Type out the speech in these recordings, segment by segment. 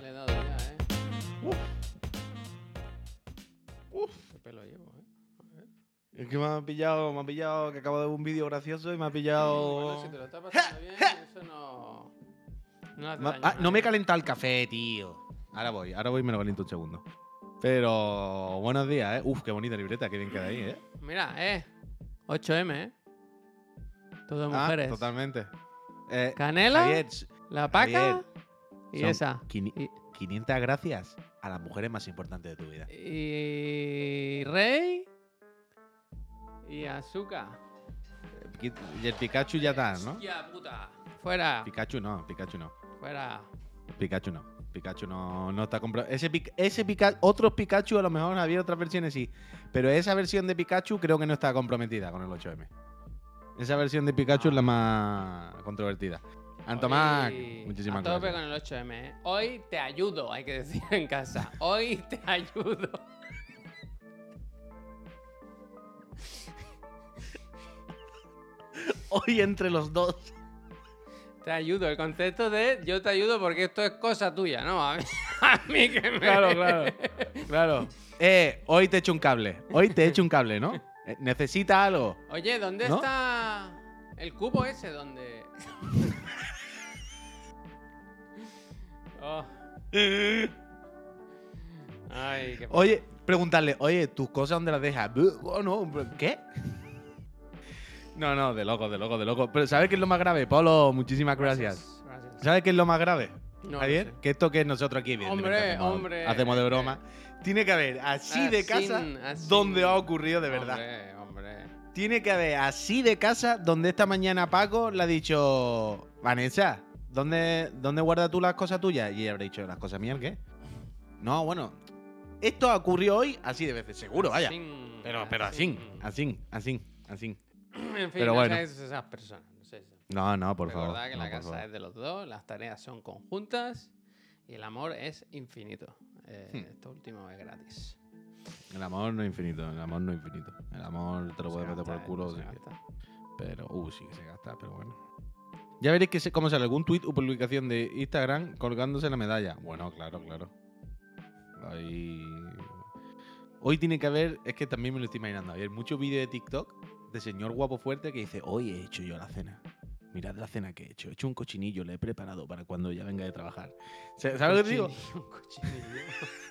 Le he dado ya, ¿eh? Uf. Qué pelo llevo, ¿eh? Es que me ha pillado, me ha pillado que acabo de ver un vídeo gracioso y me ha pillado. Bueno, si te lo estás pasando bien, eso no... No, hace Ma- daño ah, no me he calentado el café, tío. Ahora voy, ahora voy y me lo caliento un segundo. Pero buenos días, ¿eh? Uf, qué bonita libreta, qué bien queda ahí, ¿eh? Mira, eh. 8M, ¿eh? Todo Ah, mujeres. totalmente. Eh, Canela, Javier, la paca Javier, y esa. quini- Y, 500 gracias a las mujeres más importantes de tu vida. y Rey y Azúcar. Qui- Y el Pikachu ya está, ¿no? Hostia puta. Fuera, Pikachu no, Pikachu no. fuera. Pikachu no. Pikachu no, no está comprado. Ese Pikachu, otros Pikachu a lo mejor había otras versiones sí. Pero esa versión de Pikachu creo que no está comprometida con el 8M. Esa versión de Pikachu es la más controvertida. Antomac, Hoy muchísimas a tope gracias. con el 8M. ¿eh? Hoy te ayudo, hay que decir en casa. Hoy te ayudo. Hoy entre los dos. Te ayudo. El concepto de yo te ayudo porque esto es cosa tuya, ¿no? A mí, a mí que me... Claro, claro. Claro. Eh, hoy te echo un cable. Hoy te echo un cable, ¿no? Eh, ¿Necesita algo? Oye, ¿dónde ¿No? está el cubo ese? ¿Dónde? Oh. Ay, qué... Oye, preguntarle, oye, ¿tus cosas dónde las dejas? Oh, no, ¿qué? No, no, de loco, de loco, de loco. Pero ¿sabes qué es lo más grave? Polo, muchísimas gracias. Gracias. ¿Sabes qué es lo más grave? No Javier, sé. que esto que nosotros aquí, Hombre, hacemos, hombre, hacemos de broma, tiene que haber así de Así, casa así. donde ha ocurrido de verdad. Hombre, hombre. Tiene que haber así de casa donde esta mañana Paco le ha dicho, Vanessa, ¿dónde, ¿dónde guardas tú las cosas tuyas? Y ella habrá dicho, ¿las cosas mías qué? No, bueno, esto ocurrió hoy así de veces, seguro, vaya. Así, Pero, pero así, así, así, así. En fin, Pero no bueno. esas personas. No seáis esas No, no, por favor. Recordad que no, la casa favor. es de los dos, las tareas son conjuntas y el amor es infinito. Eh, Hmm. Esto último es gratis. El amor no es infinito, el amor no es infinito. El amor te lo puedes meter por el culo. se. Pero, uh, sí que se gasta, pero bueno. Ya veréis que se, cómo sale algún tweet o publicación de Instagram colgándose la medalla. Bueno, claro, claro. Ahí. Hoy tiene que haber, es que también me lo estoy imaginando, hay muchos vídeos de TikTok de señor guapo fuerte que dice, hoy he hecho yo la cena. Mirad la cena que he hecho. He hecho un cochinillo, le he preparado para cuando ella venga de trabajar. ¿Sabes lo que te digo? Cochinillo, cochinillo.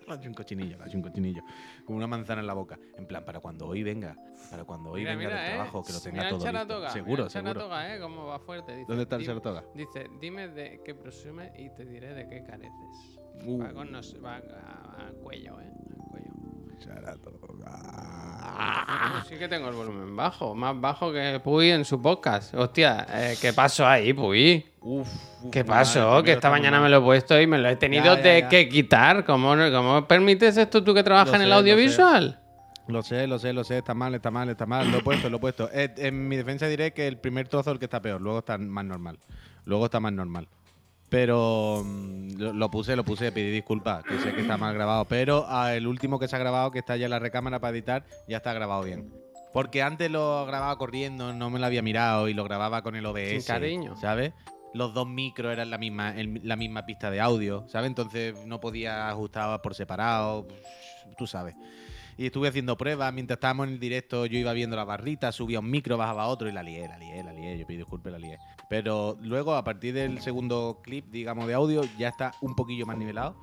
Le hecho un cochinillo, le ha hecho un cochinillo. Con una manzana en la boca. En plan, para cuando hoy venga. Para cuando hoy Mira, venga mira, del eh. trabajo, que lo tenga Mira todo listo. Saratoga, Seguro, mira seguro. Saratoga, eh, cómo va fuerte. Dice, ¿Dónde está el "Dim- Saratoga? Dice, dime de qué presume y te diré de qué careces. Uh, Va, con nos, va a, a cuello, eh. A cuello. Saratoga. Sí que tengo el volumen bajo, más bajo que Puy en su podcast. Hostia, eh, ¿qué pasó ahí, Puy? Uf, uf, ¿Qué pasó? que esta mañana mal. me lo he puesto y me lo he tenido Ya, ya, de ya. que quitar. ¿Cómo, ¿Cómo permites esto tú que trabajas Lo en el sé, lo sé. audiovisual? Lo sé, lo sé, lo sé. Está mal, está mal, está mal. Lo he puesto, lo he puesto. Eh, en mi defensa diré que el primer trozo es el que está peor. Luego está más normal. Luego está más normal. Pero mm, lo, lo puse, lo puse, pedí disculpas, que sé que está mal grabado. Pero ah, el último que se ha grabado, que está ya en la recámara para editar, ya está grabado bien. Porque antes lo grababa corriendo, no me lo había mirado y lo grababa con el OBS. Sin cariño. ¿Sabes? Los dos micros eran la misma, el- la misma pista de audio, ¿sabes? Entonces no podía ajustar por separado, tú sabes. Y estuve haciendo pruebas mientras estábamos en el directo. Yo iba viendo las barritas, subía un micro, bajaba otro y la lié, la lié, la lié. Yo pido disculpas, la lié. Pero luego, a partir del segundo clip, digamos, de audio, ya está un poquillo más nivelado.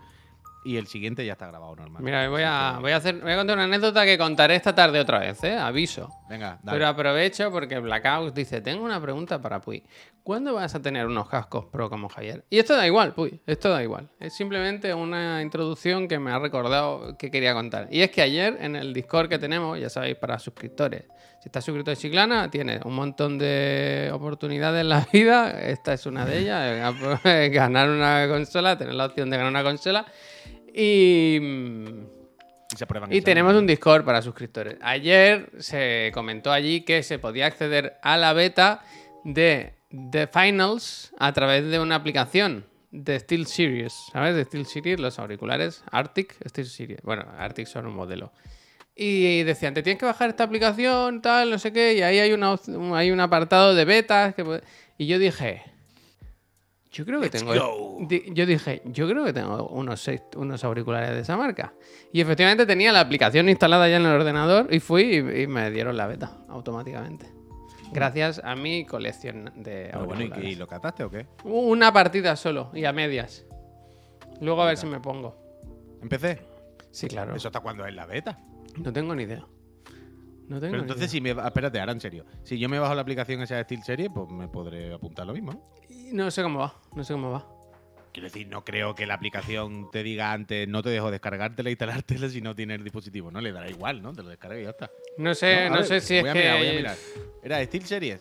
Y el siguiente ya está grabado normal. Mira, voy a, voy a hacer, voy a contar una anécdota que contaré esta tarde otra vez, ¿eh? Aviso. Venga, dale. Pero aprovecho porque Blackout dice, tengo una pregunta para Puy. ¿Cuándo vas a tener unos cascos pro como Javier? Y esto da igual, Puy, esto da igual. Es simplemente una introducción que me ha recordado que quería contar. Y es que ayer en el Discord que tenemos, ya sabéis, para suscriptores. Si estás suscrito a Chiclana, tienes un montón de oportunidades en la vida. Esta es una de ellas, ganar una consola, tener la opción de ganar una consola. Y... Y se tenemos un Discord para suscriptores. Ayer se comentó allí que se podía acceder a la beta de The Finals a través de una aplicación de Steel Series. ¿Sabes? De Steel Series, los auriculares Arctic, Steel Series. Bueno, Arctic son un modelo. Y decían, te tienes que bajar esta aplicación, tal, no sé qué, y ahí hay, una, hay un apartado de betas. Que Y yo dije, Yo creo que Let's tengo. Yo dije, yo creo que tengo unos, seis- unos auriculares de esa marca. Y efectivamente tenía la aplicación instalada ya en el ordenador y fui y, y me dieron la beta automáticamente. Gracias a mi colección de Pero bueno, ¿y, auriculares. lo cataste o qué? Una partida solo y a medias. Luego a ver si me pongo. Empecé. Sí, claro. ¿Eso hasta cuándo es la beta? No tengo ni idea. No tengo Pero entonces, idea. si me. Espérate, ahora en serio. Si yo me bajo la aplicación esa de Steel Series, pues me podré apuntar lo mismo, ¿no? No sé cómo va. No sé cómo va. Quiero decir, no creo que la aplicación te diga antes, no te dejo descargártela e instalártela si no tienes el dispositivo, ¿no? Le dará igual, ¿no? Te lo descargas y ya está. No sé, a no, ver, sé si es voy a que. mirar, voy a mirar. Era Steel Series.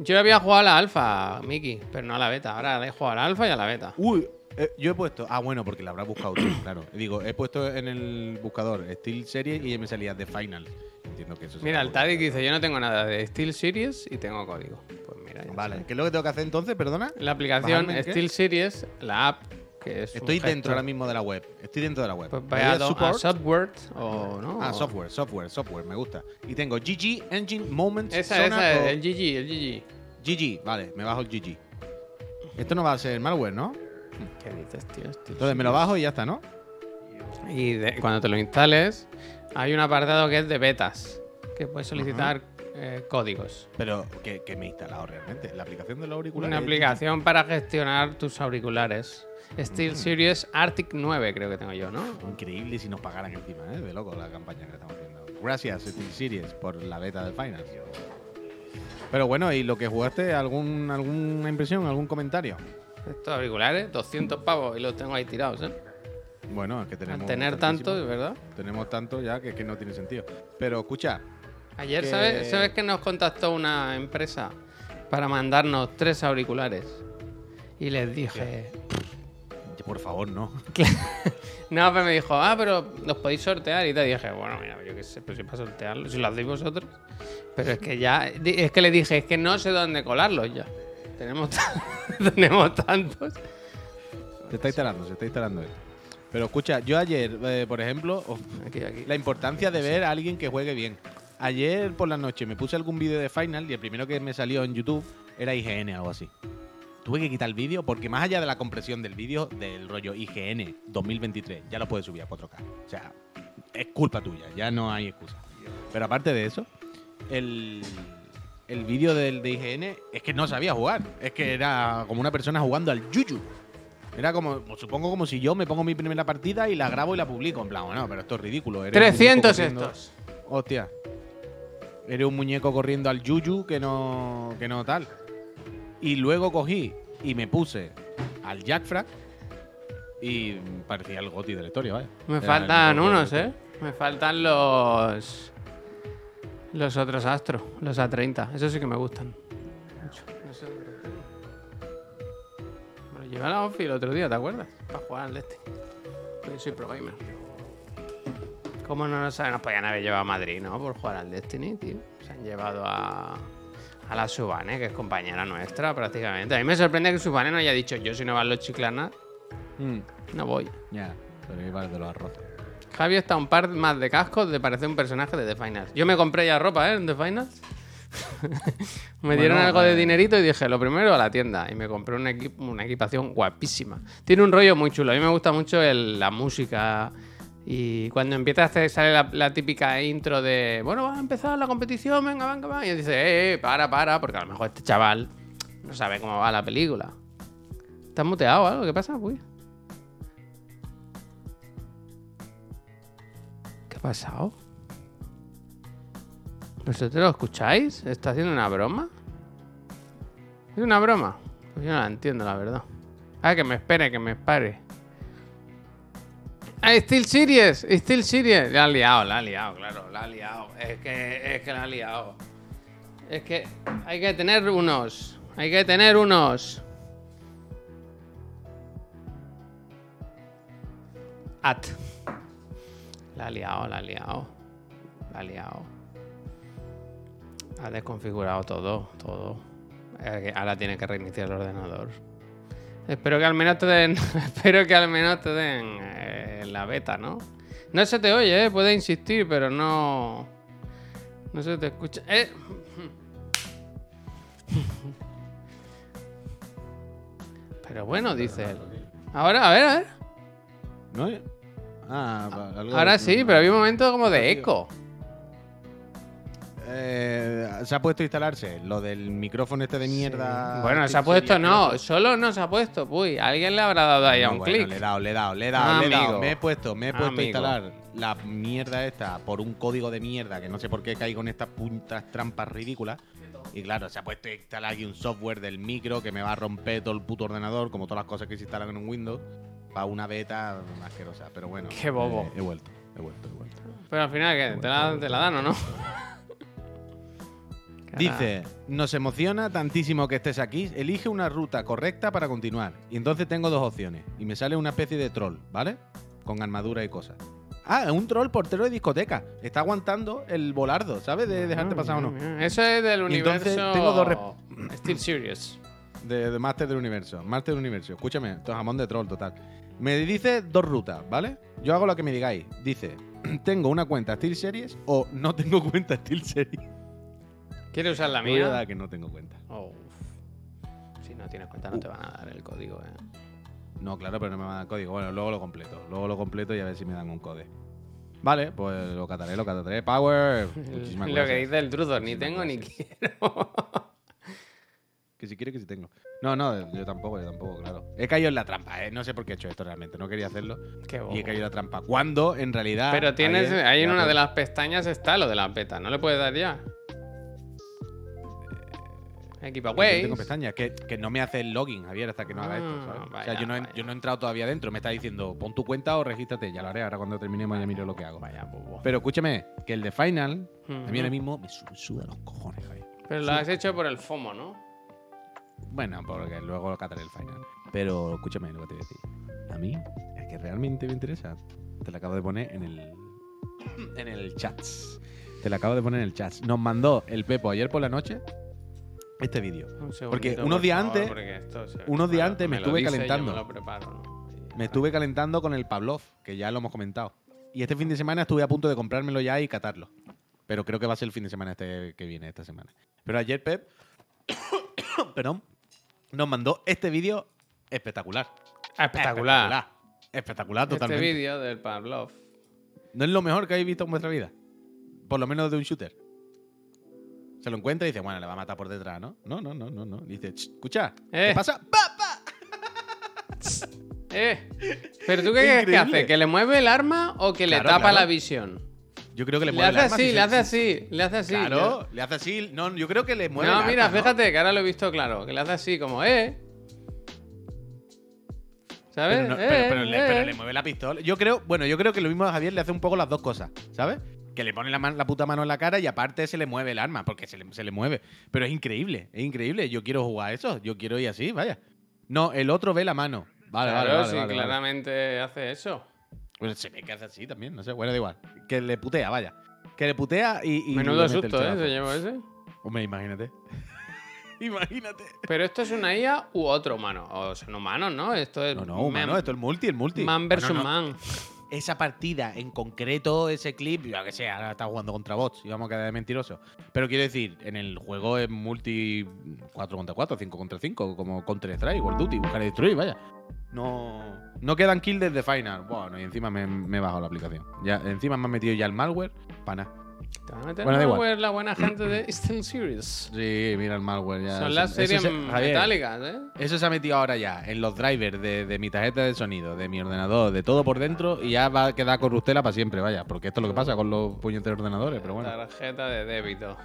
Yo había jugado a la alfa, Miki, pero no a la beta. Ahora he jugado a la alfa y a la beta. Uy, eh, yo he puesto. Ah, bueno, porque la habrás buscado tú, claro. Digo, he puesto en el buscador Steel Series y me salía The Final. Entiendo que eso Mira, el Tadic dice: Yo no tengo nada de Steel Series y tengo código. Pues mira, ya Vale. ¿qué es lo que tengo que hacer entonces? Perdona. La aplicación ¿Bajarme en qué? Steel Series, la app, que es. Estoy dentro ahora mismo de la web. Estoy dentro de la web. Pues vaya a, a software o no. Ah, o- software, software, software, me gusta. Y tengo GG, Engine, Moments, Esa, Sonar esa, o- es, el GG, el GG. GG, vale, me bajo el GG. Esto no va a ser malware, ¿no? ¿Qué dices, tío? Steel Entonces me lo bajo y ya está, ¿no? Y de- cuando te lo instales, hay un apartado que es de betas, que puedes solicitar eh, códigos. Pero que me he instalado realmente. La aplicación de los auriculares. Una aplicación para gestionar tus auriculares. Steel Mm. Series Arctic 9 creo que tengo yo, ¿no? Increíble si nos pagaran encima, ¿eh? De loco la campaña que estamos haciendo. Gracias, Steel Series, por la beta del Final. Pero bueno, ¿y lo que jugaste? ¿Algún, ¿Alguna impresión? ¿Algún comentario? Estos auriculares, 200 pavos y los tengo ahí tirados, ¿eh? Bueno, es que tenemos. Al tener tanto, ¿verdad? Tenemos tanto ya que, que no tiene sentido. Pero escucha, Ayer, Que- ¿sabes, ¿sabes que nos contactó una empresa para mandarnos tres auriculares? Y les dije... por favor, no. No, pero me dijo, ah, pero los podéis sortear y te dije, bueno, mira, yo qué sé, pero si para sortearlos, si lo hacéis vosotros. Pero es que ya, es que le dije, es que no sé dónde colarlos ya. Tenemos, tenemos tantos. Se está instalando, se está instalando esto. Pero escucha, yo ayer, eh, por ejemplo, oh, Aquí, aquí. la importancia de ver a alguien que juegue bien. Ayer por la noche me puse algún vídeo de Final y el primero que me salió en YouTube era IGN o algo así. Tuve que quitar el vídeo porque más allá de la compresión del vídeo, del rollo IGN 2023, ya lo puedes subir a 4K. O sea, es culpa tuya, ya no hay excusa. Pero aparte de eso, el, el vídeo del de IGN es que no sabía jugar. Es que era como una persona jugando al Yuyu. Era como, supongo como si yo me pongo mi primera partida y la grabo y la publico. En plan, bueno, pero esto es ridículo. eres un muñeco 300 corriendo- estos. Hostia. Eres un muñeco corriendo al Yuyu que no, que no tal. Y luego cogí y me puse al Jackfrag y parecía el goti de la historia, ¿vale? Me faltan unos, ¿eh? Me faltan los... Los otros Astro, los A30. Esos sí que me gustan. Mucho. Me los llevé a la Ofi el otro día, ¿te acuerdas? Para jugar al este. Yo soy pro gamer. ¿Cómo no nos, nos podían haber llevado a Madrid, no? Por jugar al Destiny, tío. Se han llevado a, a la Subane, que es compañera nuestra prácticamente. A mí me sorprende que Subane no haya dicho yo si no van los chiclanas, Mm, no voy. ya, pero iba de los arroces. Javi está un par más de cascos de parecer un personaje de The Finals. Yo me compré ya ropa, ¿eh? En The Finals. me dieron Bueno, algo de eh. dinerito y dije, lo primero a la tienda. Y me compré una, equip- una equipación guapísima. Tiene un rollo muy chulo. A mí me gusta mucho el- la música. Y cuando empieza a hacer, sale la, típica intro de, bueno, va a empezar la competición, venga, venga, va. Y dice, eh, eh, para, para, porque a lo mejor este chaval no sabe cómo va la película. ¿Estás muteado o algo? ¿Qué pasa? Uy. ¿Qué ha pasado? ¿Vosotros lo escucháis? ¿Está haciendo una broma? ¿Es una broma? Pues yo no la entiendo, la verdad. Ah, que me espere, que me espere. Ah, Steel Series, Steel Series. La ha liado, la ha liado, claro, la ha liado. Es que, es que la ha liado. Es que hay que tener unos. Hay que tener unos. At. La ha liado, la ha liado. La ha liado. Ha desconfigurado todo, todo. Ahora tiene que reiniciar el ordenador. Espero que al menos te den. espero que al menos te den eh, la beta, ¿no? No se te oye, ¿eh? Puedes insistir, pero no. No se te escucha. ¡Eh! Pero bueno, dice él. Ahora, a ver, a ver. ¿No? Ah, algo- Ahora sí, pero había un momento como de eco. Eh, se ha puesto a instalarse lo del micrófono este de mierda. Bueno, se ha puesto, no, que solo no se ha puesto. Uy, alguien le habrá dado ahí a un bueno, clic. Le he dado, le he dado, le he dado, le he Amigo. dado. Me he puesto, me he puesto a instalar la mierda esta por un código de mierda que no sé por qué caigo en estas puntas trampas ridículas. Y claro, se ha puesto a instalar aquí un software del micro que me va a romper todo el puto ordenador, como todas las cosas que se instalan en un Windows, para una beta asquerosa. Pero bueno, Qué bobo. eh, he vuelto, he vuelto, he vuelto. Pero al final, ¿qué? ¿Te la, te la dan o no? Dice, nos emociona tantísimo que estés aquí, elige una ruta correcta para continuar. Y entonces tengo dos opciones. Y me sale una especie de troll, ¿vale? Con armadura y cosas. Ah, es un troll portero de discoteca. Está aguantando el volardo, ¿sabes? De dejarte pasar o no. Eso es del Y entonces universo. tengo dos Steel Series. De, de Master del Universo. Master del Universo. Escúchame, esto es jamón de troll total. Me dice dos rutas, ¿vale? Yo hago lo que me digáis. Dice, tengo una cuenta Steel Series o no tengo cuenta Steel Series. ¿Quieres usar la mía? dar que no tengo cuenta. Oh. Si no tienes cuenta, no te van a dar el código, eh. No, claro, pero no me van a dar código. Bueno, luego lo completo. Luego lo completo y a ver si me dan un code. Vale, pues lo cataré, lo cataré. Power. Muchísimas Lo gracias. que dice el truzo, ni tengo ni quiero. Que si quiere que si tengo. No, no, yo tampoco, yo tampoco, claro. He caído en la trampa, ¿eh? No sé por qué he hecho esto realmente. No quería hacerlo. Qué bobo. Y he caído en la trampa. Cuando, en realidad. Pero tienes, ayer- ahí en una de las pestañas está lo de la beta, ¿no le puedes dar ya? Tengo pestañas, que, que no me hace el login, Javier, hasta que no haga esto, Ah, ¿sabes? o sea, yo no, he, yo no he entrado todavía dentro. Me está diciendo, pon tu cuenta o regístrate. Ya lo haré. Ahora cuando terminemos ya miro lo que hago. Vaya bobo. Pero escúchame, que el de Final, a mí ahora mismo me su- suda los cojones, Javier. Pero lo has hecho por el FOMO, ¿no? Bueno, porque luego cataré el final. Pero escúchame lo que te voy a decir. A mí, es que realmente me interesa. Te lo acabo de poner en el. En el chat. Te lo acabo de poner en el chat. Nos mandó el Pepo ayer por la noche este vídeo. Un Porque unos días antes- se- unos días bueno, antes me estuve dice, calentando. me lo preparo, ¿no? Y- Me estuve calentando con el Pavlov, que ya lo hemos comentado. Y este fin de semana estuve a punto de comprármelo ya y catarlo. Pero creo que va a ser el fin de semana este que viene, esta semana. Pero ayer Pep, perdón, nos mandó este vídeo espectacular. Espectacular. Espectacular, Espectacular Este totalmente. vídeo del Pavlov. ¿No es lo mejor que habéis visto en vuestra vida? Por lo menos de un shooter. Se lo encuentra y dice, bueno, le va a matar por detrás, ¿no? No, no, no, no, no. Dice, "Ch, escucha, Eh. ¿qué pasa? ¡Pa, pa! Eh, pero tú qué crees que hace? ¿Que le mueve el arma o que le tapa claro. la visión? Yo creo que le Le, mueve el hace arma así, si le hace así, le hace así. Claro, le hace así. No, yo creo que le mueve no, el mira, arma, ¿no? fíjate que ahora lo he visto claro. Que le hace así como, eh. ¿Sabes? Pero, no- Eh, pero- pero le, eh. pero le mueve la pistola. Yo creo, bueno, yo creo que lo mismo a Javier le hace un poco las dos cosas, ¿sabes? Que le pone la, man- la puta mano en la cara y aparte se le mueve el arma, porque se le, se le mueve. Pero es increíble, es increíble. Yo quiero jugar eso, yo quiero ir así, vaya. No, el otro ve la mano. Vale, Claro, vale, vale, sí, vale, vale. claramente hace eso. Pues se ve que hace así también, no sé, bueno, da igual. Que le putea, vaya. Que le putea y. y Menudo le susto, ¿eh? Se llevó ese. Hombre, imagínate. imagínate. Pero esto es una IA u otro humano. O son humanos, ¿no? Esto es. No, no, humano, man- esto es multi, el multi. Man versus Bueno, no, man. esa partida en concreto, ese clip, yo que sé, ahora está jugando contra bots y vamos a quedar de mentiroso. Pero quiero decir, en el juego es multi 4 contra 4, 5 contra 5, como Counter Strike, World Duty, buscar y destruir, vaya. No, no quedan kills desde Final. Bueno, y encima me, me he bajado la aplicación. Ya, encima me han metido ya el malware, para nada. Te va a meter Bueno, da igual. malware la buena gente de Steel Series. Sí, mira el malware ya. Son las Eso series se- metálicas, ¿eh? Eso se ha metido ahora ya en los drivers de, de mi tarjeta de sonido, de mi ordenador, de todo por dentro y ya va a quedar corruptela para siempre, vaya. Porque esto es lo que pasa con los puñeteros ordenadores, pero bueno. Tarjeta de débito.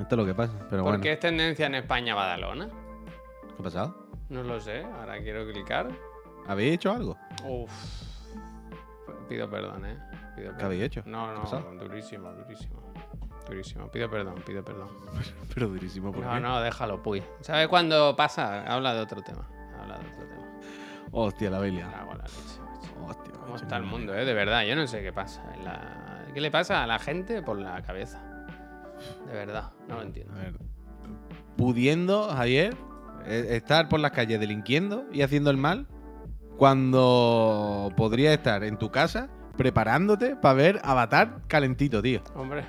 Esto es lo que pasa, pero ¿Por bueno. qué es tendencia en España Badalona? ¿Qué ha pasado? No lo sé. Ahora quiero clicar. ¿Habéis hecho algo? Uf. Pido perdón, ¿eh? Pido ¿Qué habéis hecho? No, ¿Qué ha no, pasado? durísimo, durísimo. Durísimo. Pido perdón, pido perdón. Pero durísimo, ¿por No, qué? no, déjalo, puy. ¿Sabes cuándo pasa? Habla de otro tema. Habla de otro tema. Hostia, la Belia. Hostia, ¿Cómo está el mundo, eh? De verdad, yo no sé qué pasa. la- ¿Qué le pasa a la gente por la cabeza? De verdad, no lo entiendo. A ver. Pudiendo, Javier, eh, estar por las calles delinquiendo y haciendo el mal, cuando podría estar en tu casa preparándote para ver Avatar calentito, tío. Hombre,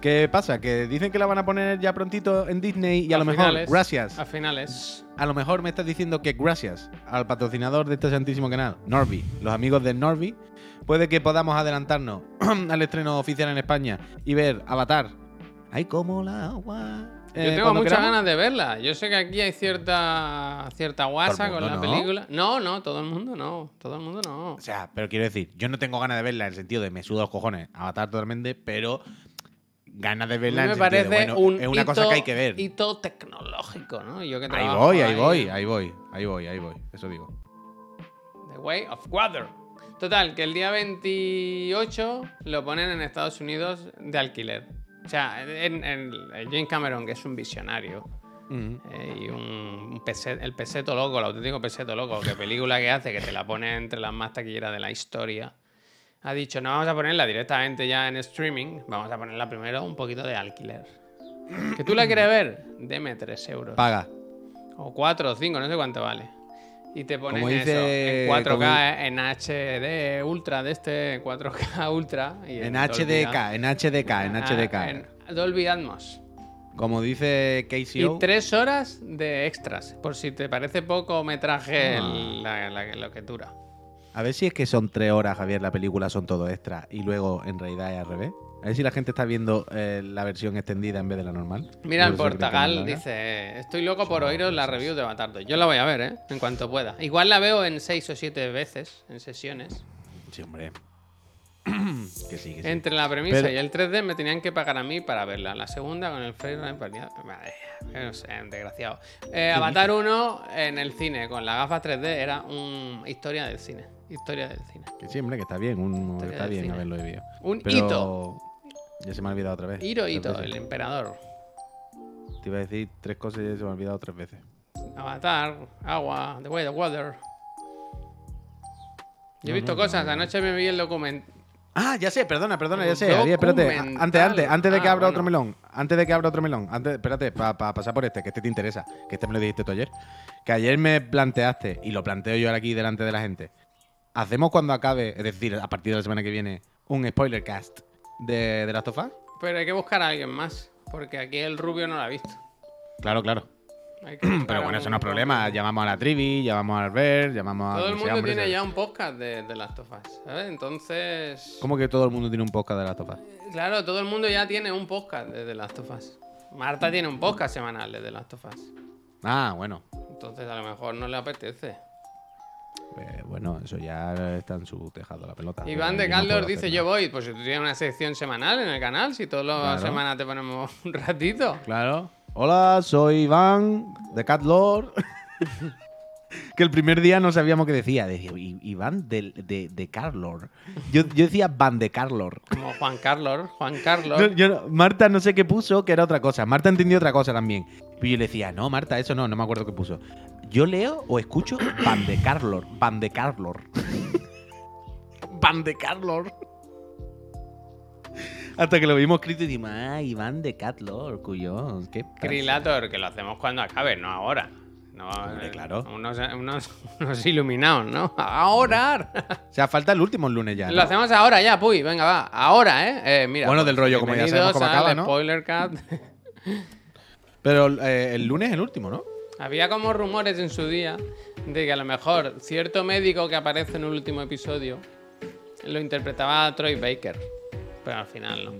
¿Qué pasa? Que dicen que la van a poner ya prontito en Disney y a, A lo mejor, finales. gracias. A finales. A lo mejor me estás diciendo que gracias al patrocinador de este santísimo canal, Norby, los amigos de Norby, puede que podamos adelantarnos al estreno oficial en España y ver Avatar. Ay, como la agua. Yo eh, tengo muchas queramos. ganas de verla. Yo sé que aquí hay cierta cierta guasa con la película. No, no, todo el mundo no. Todo el mundo no. O sea, pero quiero decir, yo no tengo ganas de verla en el sentido de me suda los cojones, Avatar totalmente, pero ganas de A mí verla en el sentido de, parece bueno, un es una hito, cosa que hay que ver. hito tecnológico, ¿no? Y Yo que Ahí voy, ahí ahí, voy, ahí voy, ahí voy, ahí voy, eso digo. The Way of Water. Total, que el día 28 lo ponen en Estados Unidos de alquiler. O sea, en, en- en James Cameron, que es un visionario, eh, y un, un pese- el peseto loco, el auténtico peseto loco, que película que hace, que te la pone entre las más taquilleras de la historia, ha dicho, no vamos a ponerla directamente ya en streaming, vamos a ponerla primero un poquito de alquiler. ¿Que tú la quieres ver? Deme 3 euros. Paga. O 4 o 5, no sé cuánto vale. Y te ponen eso en 4K, como- en HD Ultra de este, 4K Ultra. Y En HDK, en HDK, en. HDK. Ah, en Dolby Atmos. Como dice KCO. Y tres horas de extras, por si te parece poco metraje Ah. el- la- la- lo que dura. A ver si es que son tres horas, Javier, la película son todo extra y luego en realidad es al revés. A ver si la gente está viendo eh, la versión extendida en vez de la normal. Mira, el Portagal dice, estoy loco por oíros la review de Batardo. Yo la voy a ver, ¿eh? En cuanto pueda. Igual la veo en seis o siete veces, en sesiones. Sí, hombre. que sí, que sí. Entre la premisa Pero- y el 3D me tenían que pagar a mí para verla. La segunda con el frame rate valía- Vale, no sé, desgraciado. Eh, Avatar 1 en el cine con las gafas 3D era una historia del cine. Historia del cine. Que sí, hombre, que está bien. Un, Historia está bien cine. haberlo vivido. Un Pero hito. Ya se me ha olvidado otra vez. Hiro Tres Hito, veces. el emperador. Te iba a decir tres cosas y ya se me ha olvidado tres veces. Avatar, agua, The Way of Water. Yo he No, visto no, cosas. no, no. Anoche me vi el documento. Ah, ya sé, perdona, perdona, ya sé. Javier, espérate. documental. Antes, antes, antes de que Ah, abra otro melón. Antes de que abra otro melón. Antes, espérate, para pasar por este, que este te interesa. Que este me lo dijiste tú ayer. Que ayer me planteaste, y lo planteo yo ahora aquí delante de la gente. Hacemos cuando acabe, es decir, a partir de la semana que viene, un spoiler cast de, de Last of Us. Pero hay que buscar a alguien más. Porque aquí el rubio no lo ha visto. Claro, claro. Pero bueno, eso no es problema. Llamamos a la Trivi, llamamos a Albert, llamamos a. Todo el mundo hombre, tiene ya un podcast de, de Last of Us, ¿sabes? Entonces. ¿Cómo que todo el mundo tiene un podcast de Last of Us? Claro, todo el mundo ya tiene un podcast de The Last of Us. Marta tiene un podcast semanal de The Last of Us. Ah, bueno. Entonces a lo mejor no le apetece. Eh, bueno, eso ya está en su tejado la pelota. Iván Yo de Carlos dice. Yo voy. Pues si tú tienes una sección semanal en el canal, si todas las Claro. semanas te ponemos un ratito. Claro. Hola, soy Iván de Cat Lord. que el primer día no sabíamos qué decía. Decía "I- Iván de, de, de Carlor. Yo, yo decía Van de Carlor. Como Juan Carlos. Juan yo no- Marta no sé qué puso, que era otra cosa. Marta entendió otra cosa también. Pero yo le decía, no, Marta, eso no, no me acuerdo qué puso. Yo leo o escucho Van de Carlor. Van de Carlor. Van de Carlor. Hasta que lo vimos escrito y dijimos, ah, Iván de Catlor, cuyo. ¿Qué pasa?". Krillator, que lo hacemos cuando acabe, no ahora. No, Hombre, eh, claro. Unos, unos- unos iluminados, ¿no? Ahora. O sea, falta el último lunes ya. Lo hacemos ahora ya, puy, venga, va. Ahora, ¿eh? Eh, mira. Bueno, del rollo, como ya sabemos cómo acaba, ¿no? Spoiler Cat. Pero eh, el lunes es el último, ¿no? Había como rumores en su día de que a lo mejor cierto médico que aparece en el último episodio lo interpretaba Troy Baker. Pero al final no.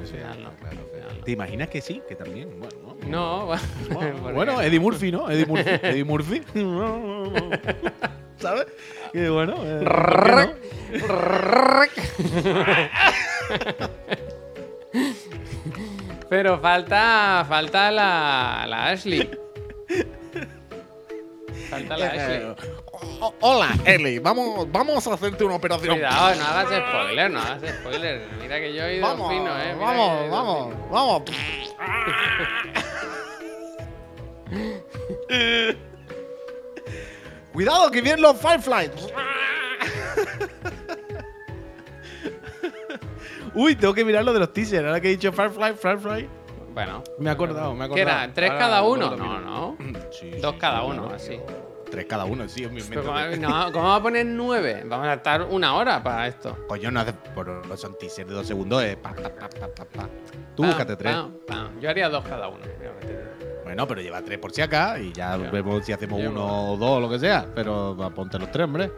Al final no. al final. ¿Te imaginas que sí? Que también. Bueno, ¿no? No, Bueno, porque- bueno, Eddie Murphy, ¿no? Eddie Murphy. Eddie Murphy. ¿Sabes? Que bueno. eh. Pero falta, falta la, la Ashley. Ashley. O- Hola, Eli. Vamos, vamos a hacerte una operación. Cuidado, no hagas spoiler, no hagas spoiler. Mira que yo he ido Vamos, fino, eh. Mira vamos, vamos, fino. vamos. Cuidado, que vienen los Fireflies. Uy, tengo que mirar lo de los teasers. Ahora que he dicho Firefly, Firefly. Bueno, Me he acordado, me he acordado. ¿qué era? ¿Tres Ahora cada uno? No, no. Sí, Dos sí, cada sí, uno, claro. así. Tres cada uno, sí, es mi Pero ¿cómo, no, ¿cómo va a poner nueve? Vamos a estar una hora para esto. Coño, no hace. Por, no son teasers de dos segundos, es pa, pa, pa, pa, pa, pa. Tú búscate tres. Yo haría dos cada uno. Bueno, pero lleva tres por si acá y ya vemos si hacemos Llevo. uno o dos o lo que sea. Pero va, ponte los tres, hombre.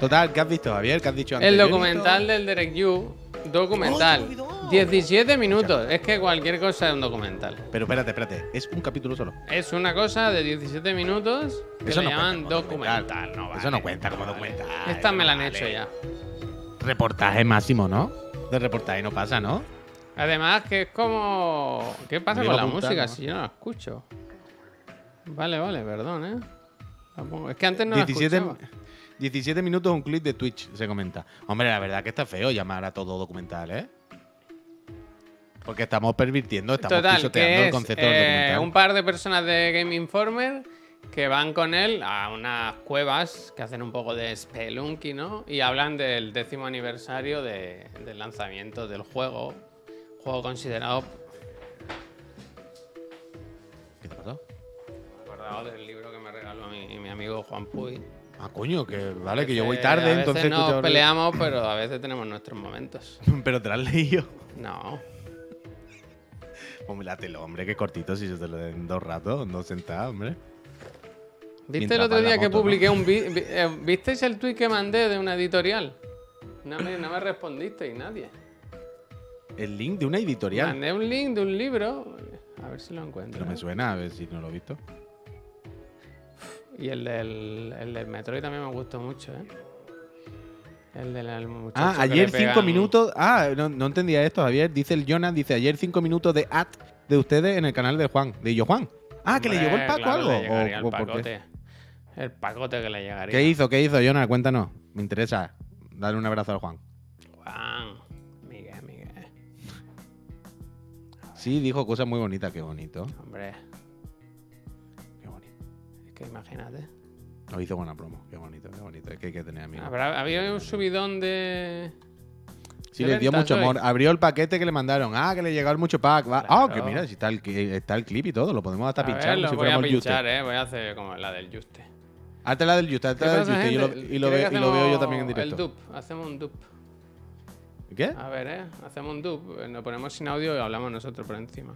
Total, ¿qué has visto, Javier? ¿Qué has dicho antes? El documental del Derek Yu. Documental. ¡Oh! 17 minutos. Es que cualquier cosa es un documental. Pero espérate, espérate. Es un capítulo solo. Es una cosa de 17 minutos que Eso le no llaman cuenta como documental. documental. No Eso no cuenta como documental, Esta me la han vale. hecho ya. Reportaje máximo, ¿no? De reportaje no pasa, ¿no? Además que es como... ¿Qué pasa con la apuntar, música ¿no? si yo no la escucho? Vale, vale, perdón, ¿eh? La Es que antes no la 17, escuchaba. 17 minutos un clip de Twitch, se comenta. Hombre, la verdad que está feo llamar a todo documental, ¿eh? Porque estamos pervirtiendo, estamos Total, pisoteando el concepto eh, documental. un par de personas de Game Informer que van con él a unas cuevas que hacen un poco de spelunky, ¿no? Y hablan del décimo aniversario de- del lanzamiento del juego. Juego considerado... ¿Qué te pasó? Me he acordado del libro que me regaló mi, mi amigo Juan Puy. Ah, coño, que vale, que yo voy tarde, a veces entonces nos peleamos, pero a veces tenemos nuestros momentos. Pero te lo has leído. No. Hombre, látelo, hombre, qué cortito si se te lo den dos ratos, dos sentados, hombre. ¿Viste Mientras el otro día que ¿no? publiqué un vi- vi- eh, ¿Visteis el tweet que mandé de una editorial? No me, no me respondisteis nadie. El link de una editorial. Mandé un link de un libro. A ver si lo encuentro. Pero me suena, a ver si no lo he visto. Y el del, el del Metroid también me gustó mucho, ¿eh? El del muchacho. Ah, que ayer cinco minutos. Ah, no, no entendía esto, Javier. Dice el Jonas, dice ayer cinco minutos de ad de ustedes en el canal de Juan. ¿De Yo Juan? Ah, que le llegó el Paco claro, algo. le ¿O- el o qué? pacote. El pacote que le llegaría. ¿Qué hizo? ¿Qué hizo, Jonas? Cuéntanos. Me interesa. Dale un abrazo al Juan. Juan. Miguel, Miguel. Sí, dijo cosas muy bonitas. Qué bonito. Hombre, Qué bonito. es que imagínate. Lo hizo buena promo. Qué bonito, qué bonito. Es que hay que tener amigos. Habrá, había un subidón de. Sí, ¿Qué le dio ventas mucho amor. Abrió el paquete que le mandaron. Ah, que le llegó mucho pack. Va. Ah, que Claro. mira, si está el, está el clip y todo. Lo podemos hasta A pinchar como lo si voy a fuéramos el Juste. pinchar, ¿eh? Voy a hacer como la del Juste. Hazte la del Juste, hazte ¿Qué la del pasa, Juste. Y lo, gente? y lo ¿Cree ve- que y lo veo yo hacemos también en directo. El dup, hacemos un dup. ¿Qué? A ver, ¿eh? Hacemos un dup. eh, Nos ponemos sin audio y hablamos nosotros por encima.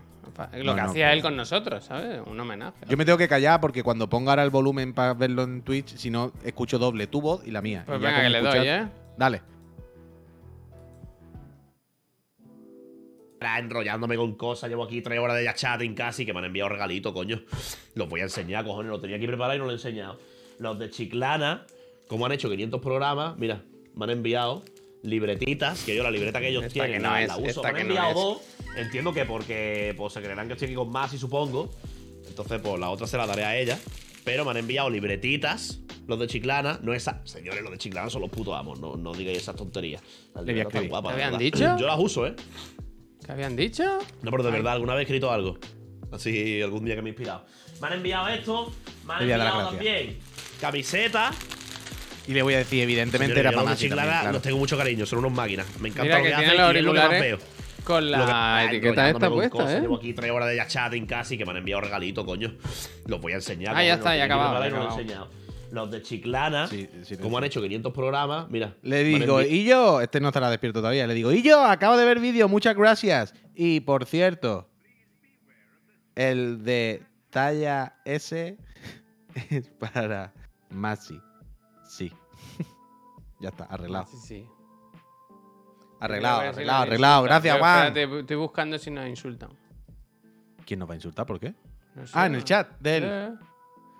Lo No, que no, hacía él con nosotros, ¿sabes? Un homenaje. Yo me tengo que callar porque cuando ponga ahora el volumen para verlo en Twitch, si no, escucho doble tu voz y la mía. Pues Y venga, que le doy, ¿eh? Dale. Enrollándome con cosas, llevo aquí tres horas de chatting casi que me han enviado regalito, coño. Los voy a enseñar, cojones, lo tenía aquí preparado y no lo he enseñado. Los de Chiclana, como han hecho 500 programas, mira, me han enviado libretitas, que yo la libreta que ellos Esta tienen que no la, es, la uso. esta Me han que no dos, entiendo que porque pues, se creerán que estoy aquí con más y supongo. Entonces, pues la otra se la daré a ella. Pero me han enviado libretitas, los de Chiclana, no esas. Señores, los de Chiclana son los putos amos, no, no digáis esas tonterías. Las Le voy a guapas, ¿Te habían dicho? Yo las uso, ¿eh? ¿Qué habían dicho? No, pero de verdad, alguna vez he escrito algo. Así, algún día que me he inspirado. Me han enviado esto, me han enviado también camisetas. Y le voy a decir, evidentemente, era yo para los de Masi Chiclana también, claro. los tengo mucho cariño, son unos máquinas. Me encanta Mira lo que que, tiene hacen los y es lo que más auriculares veo. con que- la ah, etiqueta esta enrollándome con puesta, cosas, ¿eh? Llevo aquí tres horas de chatting casi que me han enviado regalito, coño. Los voy a enseñar. Ah, ya está, ya acabado, y ya los acabado. de Chiclana, Sí, sí, como han hecho 500 programas, mira. Le digo, y yo, este no estará despierto todavía, le digo, y yo, acabo de ver vídeo, muchas gracias. Y por cierto, el de talla S es para Masi. Sí. ya está, arreglado. Sí, sí. Arreglado, arreglado, arreglado. Gracias, Juan. espérate, estoy buscando si nos insultan. ¿Quién nos va a insultar? ¿Por qué? No sé. Ah, en el chat de él. Eh,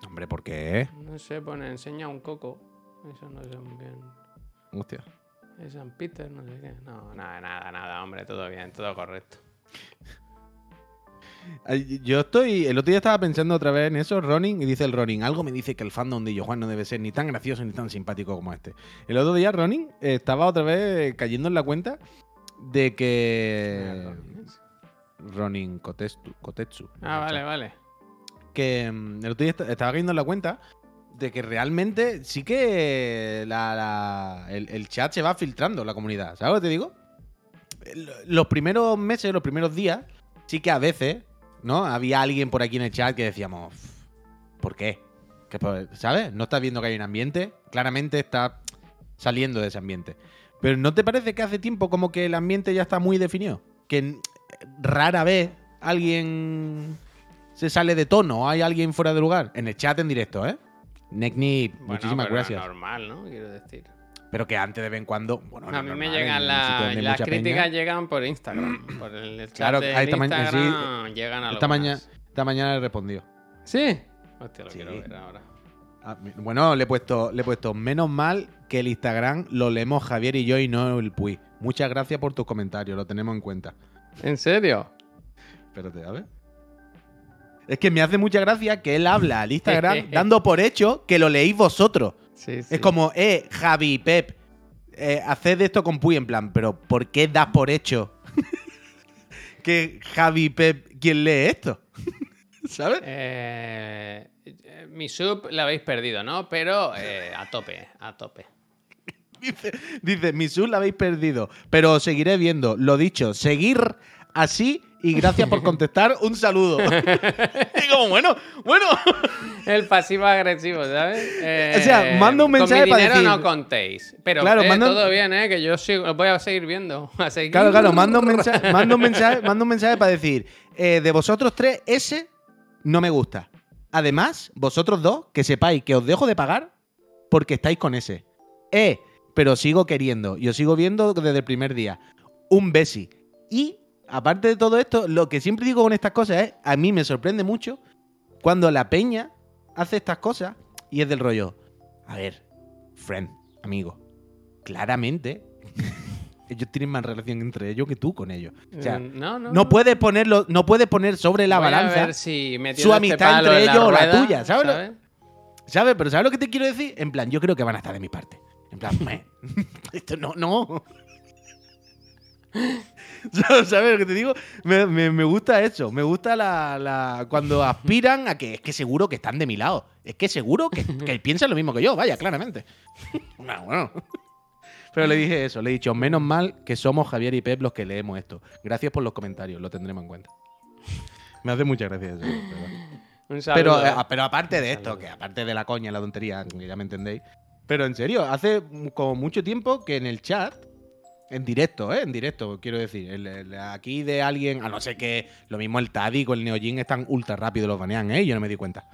Hombre, ¿por qué? no sé, pone enseña un coco. Eso no sé muy bien. Hostia. Es San Peter, no sé qué. No, nada, nada, nada, hombre, todo bien, todo correcto. Yo estoy. El otro día estaba pensando otra vez en eso, Ronin, y dice el Ronin. Algo me dice que el fandom de Yo Juan no debe ser ni tan gracioso ni tan simpático como este. El otro día, Ronin eh, estaba otra vez cayendo en la cuenta de que. Ronin Kotetsu. Kotetsu Ah, vale, vale. que mm, el otro día est- estaba cayendo en la cuenta de que realmente sí que la- la- el, el chat se va filtrando, la comunidad. ¿Sabes lo que te digo? Los primeros meses, los primeros días, sí que a veces, ¿no? Había alguien por aquí en el chat que decíamos, ¿por qué? Que, ¿Sabes? No estás viendo que hay un ambiente. Claramente estás saliendo de ese ambiente. Pero ¿no te parece que hace tiempo como que el ambiente ya está muy definido? Que rara vez alguien se sale de tono o hay alguien fuera de lugar. En el chat en directo, ¿eh? Bueno, muchísimas pero gracias. normal, ¿no? Quiero decir. Pero que antes de vez en cuando. Bueno, a mí me llegan la- las críticas peña. llegan por Instagram. Por el chat Claro, de esta ma- sí, Instagram llegan a Esta, mañana esta mañana le respondió. ¿Sí? Hostia, lo Sí. quiero ver ahora. Ah, Bueno, le he puesto, le he puesto menos mal que el Instagram lo leemos Javier y yo y no el Puy. Muchas gracias por tus comentarios, lo tenemos en cuenta. ¿En serio? Espérate, a ver. Es que me hace mucha gracia que él habla al Instagram dando por hecho que lo leéis vosotros. Sí, sí. Es como, eh, Javi, Pep, eh, haced esto con Puy en plan, pero ¿por qué das por hecho que Javi y Pep quien lee esto? ¿Sabes? Eh, eh, mi sub la habéis perdido, ¿no? Pero eh, a tope, a tope. Dice, dice, mi sub la habéis perdido, pero seguiré viendo. Lo dicho, seguir así y gracias por contestar. Un saludo. y como, bueno, bueno. El pasivo agresivo, ¿sabes? Eh, O sea, manda un mensaje con mi para dinero decir- no contéis. Pero Claro, eh, manda todo bien, ¿eh? Que yo sigo, lo voy a seguir viendo. A seguir. Claro, claro, manda un mensaje, manda un mensaje, manda un mensaje para decir, eh, de vosotros tres, ese no me gusta. Además, vosotros dos, que sepáis que os dejo de pagar porque estáis con ese. Eh, pero sigo queriendo y os sigo viendo desde el primer día. Un besi. Y, aparte de todo esto, lo que siempre digo con estas cosas es, a mí me sorprende mucho cuando la peña hace estas cosas y es del rollo. A ver, friend, amigo, claramente ellos tienen más relación entre ellos que tú con ellos. O sea, Mm, no, no. no puedes ponerlo, no puedes poner sobre la Voy a balanza, ver si su este amistad entre en ellos o la tuya, ¿sabes lo- ¿sabes? Pero ¿sabes lo que te quiero decir? En plan, yo creo que van a estar de mi parte. En plan, "Meh, esto no, no. ¿Sabes lo que te digo? Me, me- me gusta eso. Me gusta la, la- cuando aspiran a que es que seguro que están de mi lado. Es que seguro que, que piensan lo mismo que yo, vaya, claramente. No, bueno. Pero le dije eso, le he dicho, menos mal que somos Javier y Pep los que leemos esto. Gracias por los comentarios, lo tendremos en cuenta. Me hace mucha gracia eso. Un Pero, saludo, eh, eh. pero aparte de esto, que aparte de la coña, la tontería, que ya me entendéis. Pero en serio, hace como mucho tiempo que en el chat, en directo, ¿eh? En directo, quiero decir. el- el- aquí de alguien, a no ser que lo mismo el Tadic o el Neojin están ultra rápido, los banean, ¿eh? Yo no me di cuenta.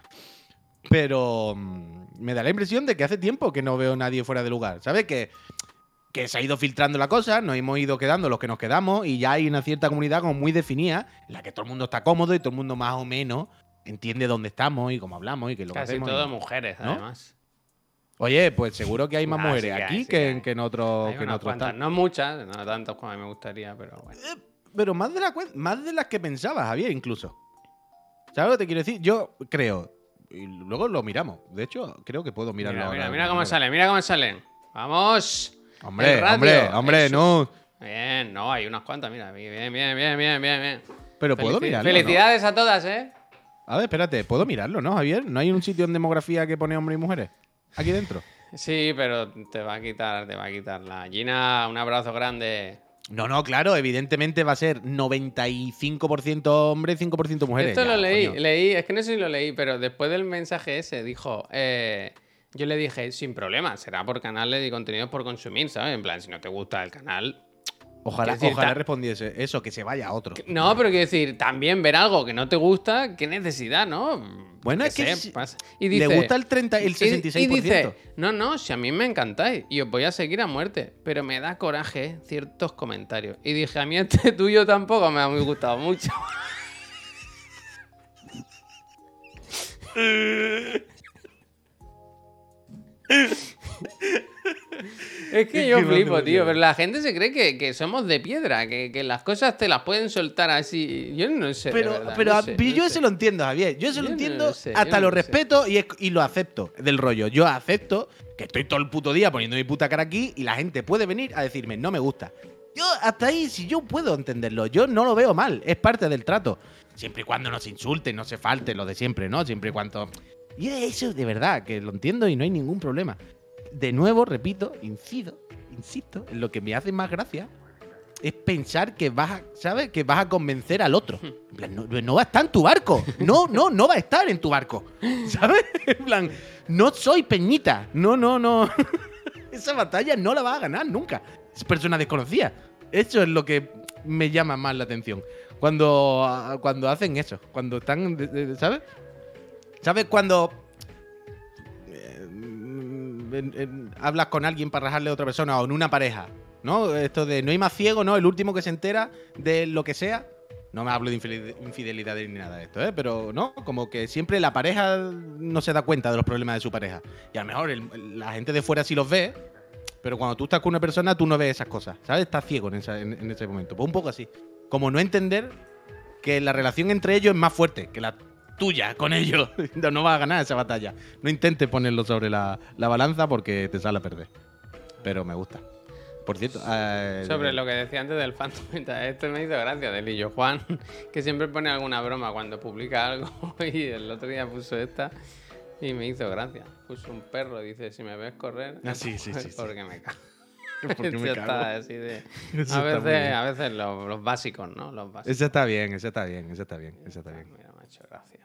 Pero mm, me da la impresión de que hace tiempo que no veo nadie fuera de lugar. ¿Sabes? Que, que se ha ido filtrando la cosa, nos hemos ido quedando los que nos quedamos y ya hay una cierta comunidad como muy definida, en la que todo el mundo está cómodo y todo el mundo más o menos entiende dónde estamos y cómo hablamos y qué es lo que Casi hacemos. todo y- mujeres, ¿no? además. Oye, pues seguro que hay más Ah, sí mujeres hay, aquí sí que, que en- que en otros Hay que en cuantas, tal. no muchas, no tantos como a mí me gustaría, pero bueno. Pero más de, la, más de las que pensaba, Javier, incluso. ¿Sabes lo que te quiero decir? Yo creo, y luego lo miramos. De hecho, creo que puedo mirarlo Mira, ahora. mira, mira cómo salen, mira cómo salen. ¡Vamos! Hombre, hombre, hombre, eso. no. Bien, no, hay unas cuantas, mira. Bien, bien, bien, bien, bien, bien. Pero puedo mirarlo. ¿no? Felicidades a todas, ¿eh? A ver, espérate, ¿puedo mirarlo, no, Javier? ¿No hay un sitio en demografía que pone hombres y mujeres? Aquí dentro. Sí, pero te va a quitar, te va a quitar la Gina. Un abrazo grande. No, no, claro, evidentemente va a ser 95% hombres, 5% mujeres. Esto Ya, lo leí, coño. leí, es que no sé si lo leí, pero después del mensaje ese dijo, eh, yo le dije, sin problema, será por canales y contenidos por consumir, ¿sabes? En plan, si no te gusta el canal. Ojalá, decir, ojalá respondiese eso, que se vaya a otro. No, pero quiero decir, también ver algo que no te gusta, qué necesidad, ¿no? Bueno, Yo es que pasa. Y dice, Le gusta el 30, el y- 66%. Y, dice, no, no, si a mí me encantáis y os voy a seguir a muerte, pero me da coraje ciertos comentarios. Y dije, a mí este tuyo tampoco me ha muy gustado mucho. Es que yo flipo, tío. Pero la gente se cree que, que somos de piedra, que, que las cosas te las pueden soltar así. Yo no sé. Pero, verdad, pero no sé, no yo sé. eso lo entiendo, Javier. Yo eso Yo lo no entiendo, sé, hasta no lo respeto y, lo acepto del rollo. Yo acepto que estoy todo el puto día poniendo mi puta cara aquí y la gente puede venir a decirme, no me gusta. Yo hasta ahí, si yo puedo entenderlo, yo no lo veo mal, es parte del trato. Siempre y cuando no se insulte, no se falte lo de siempre, ¿no? Siempre y cuando... Y eso de verdad, que lo entiendo y no hay ningún problema. De nuevo, repito, incido, insisto, en lo que me hace más gracia es pensar que vas a, ¿sabes? Que vas a convencer al otro. En plan, no, no va a estar en tu barco. No, no, no va a estar en tu barco. ¿Sabes? En plan, no soy Peñita. No, no, no. Esa batalla no la va a ganar nunca. Es persona desconocida. Eso es lo que me llama más la atención. Cuando, ah, cuando hacen eso. Cuando están, ¿sabes? ¿Sabes cuando hablas con alguien para rajarle a otra persona o en una pareja? ¿No? Esto de no hay más ciego, ¿no? El último que se entera de lo que sea. No me hablo de infidel- infidelidad ni nada de esto, ¿eh? Pero, ¿no? Como que siempre la pareja no se da cuenta de los problemas de su pareja. Y a lo mejor la gente de fuera sí los ve, pero cuando tú estás con una persona, tú no ves esas cosas, ¿sabes? Estás ciego en, en- en ese momento. Pues un poco así. Como no entender que la relación entre ellos es más fuerte que la tuya con ellos. No, no vas a ganar esa batalla. No intentes ponerlo sobre la, la balanza porque te sale a perder. Pero me gusta. Por cierto, eh, Sobre lo que decía antes del Phantom esto me hizo gracia del Lillo Juan, que siempre pone alguna broma cuando publica algo y el otro día puso esta y me hizo gracia. Puso un perro, dice, si me ves correr, Ah, sí, sí, es sí, sí. porque me cago. porque me Esto cago. está así de... A veces, a veces los, los básicos, ¿no? Los básicos. Ese está bien, ese está bien, ese está bien, ese está bien. Mira, me ha hecho gracia.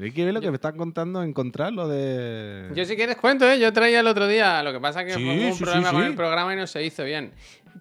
Hay que ver lo que me están contando, encontrar lo de. Yo si quieres cuento, ¿eh? Yo traía el otro día, lo que pasa es que Sí, hubo un sí, sí, problema con el programa y no se hizo bien.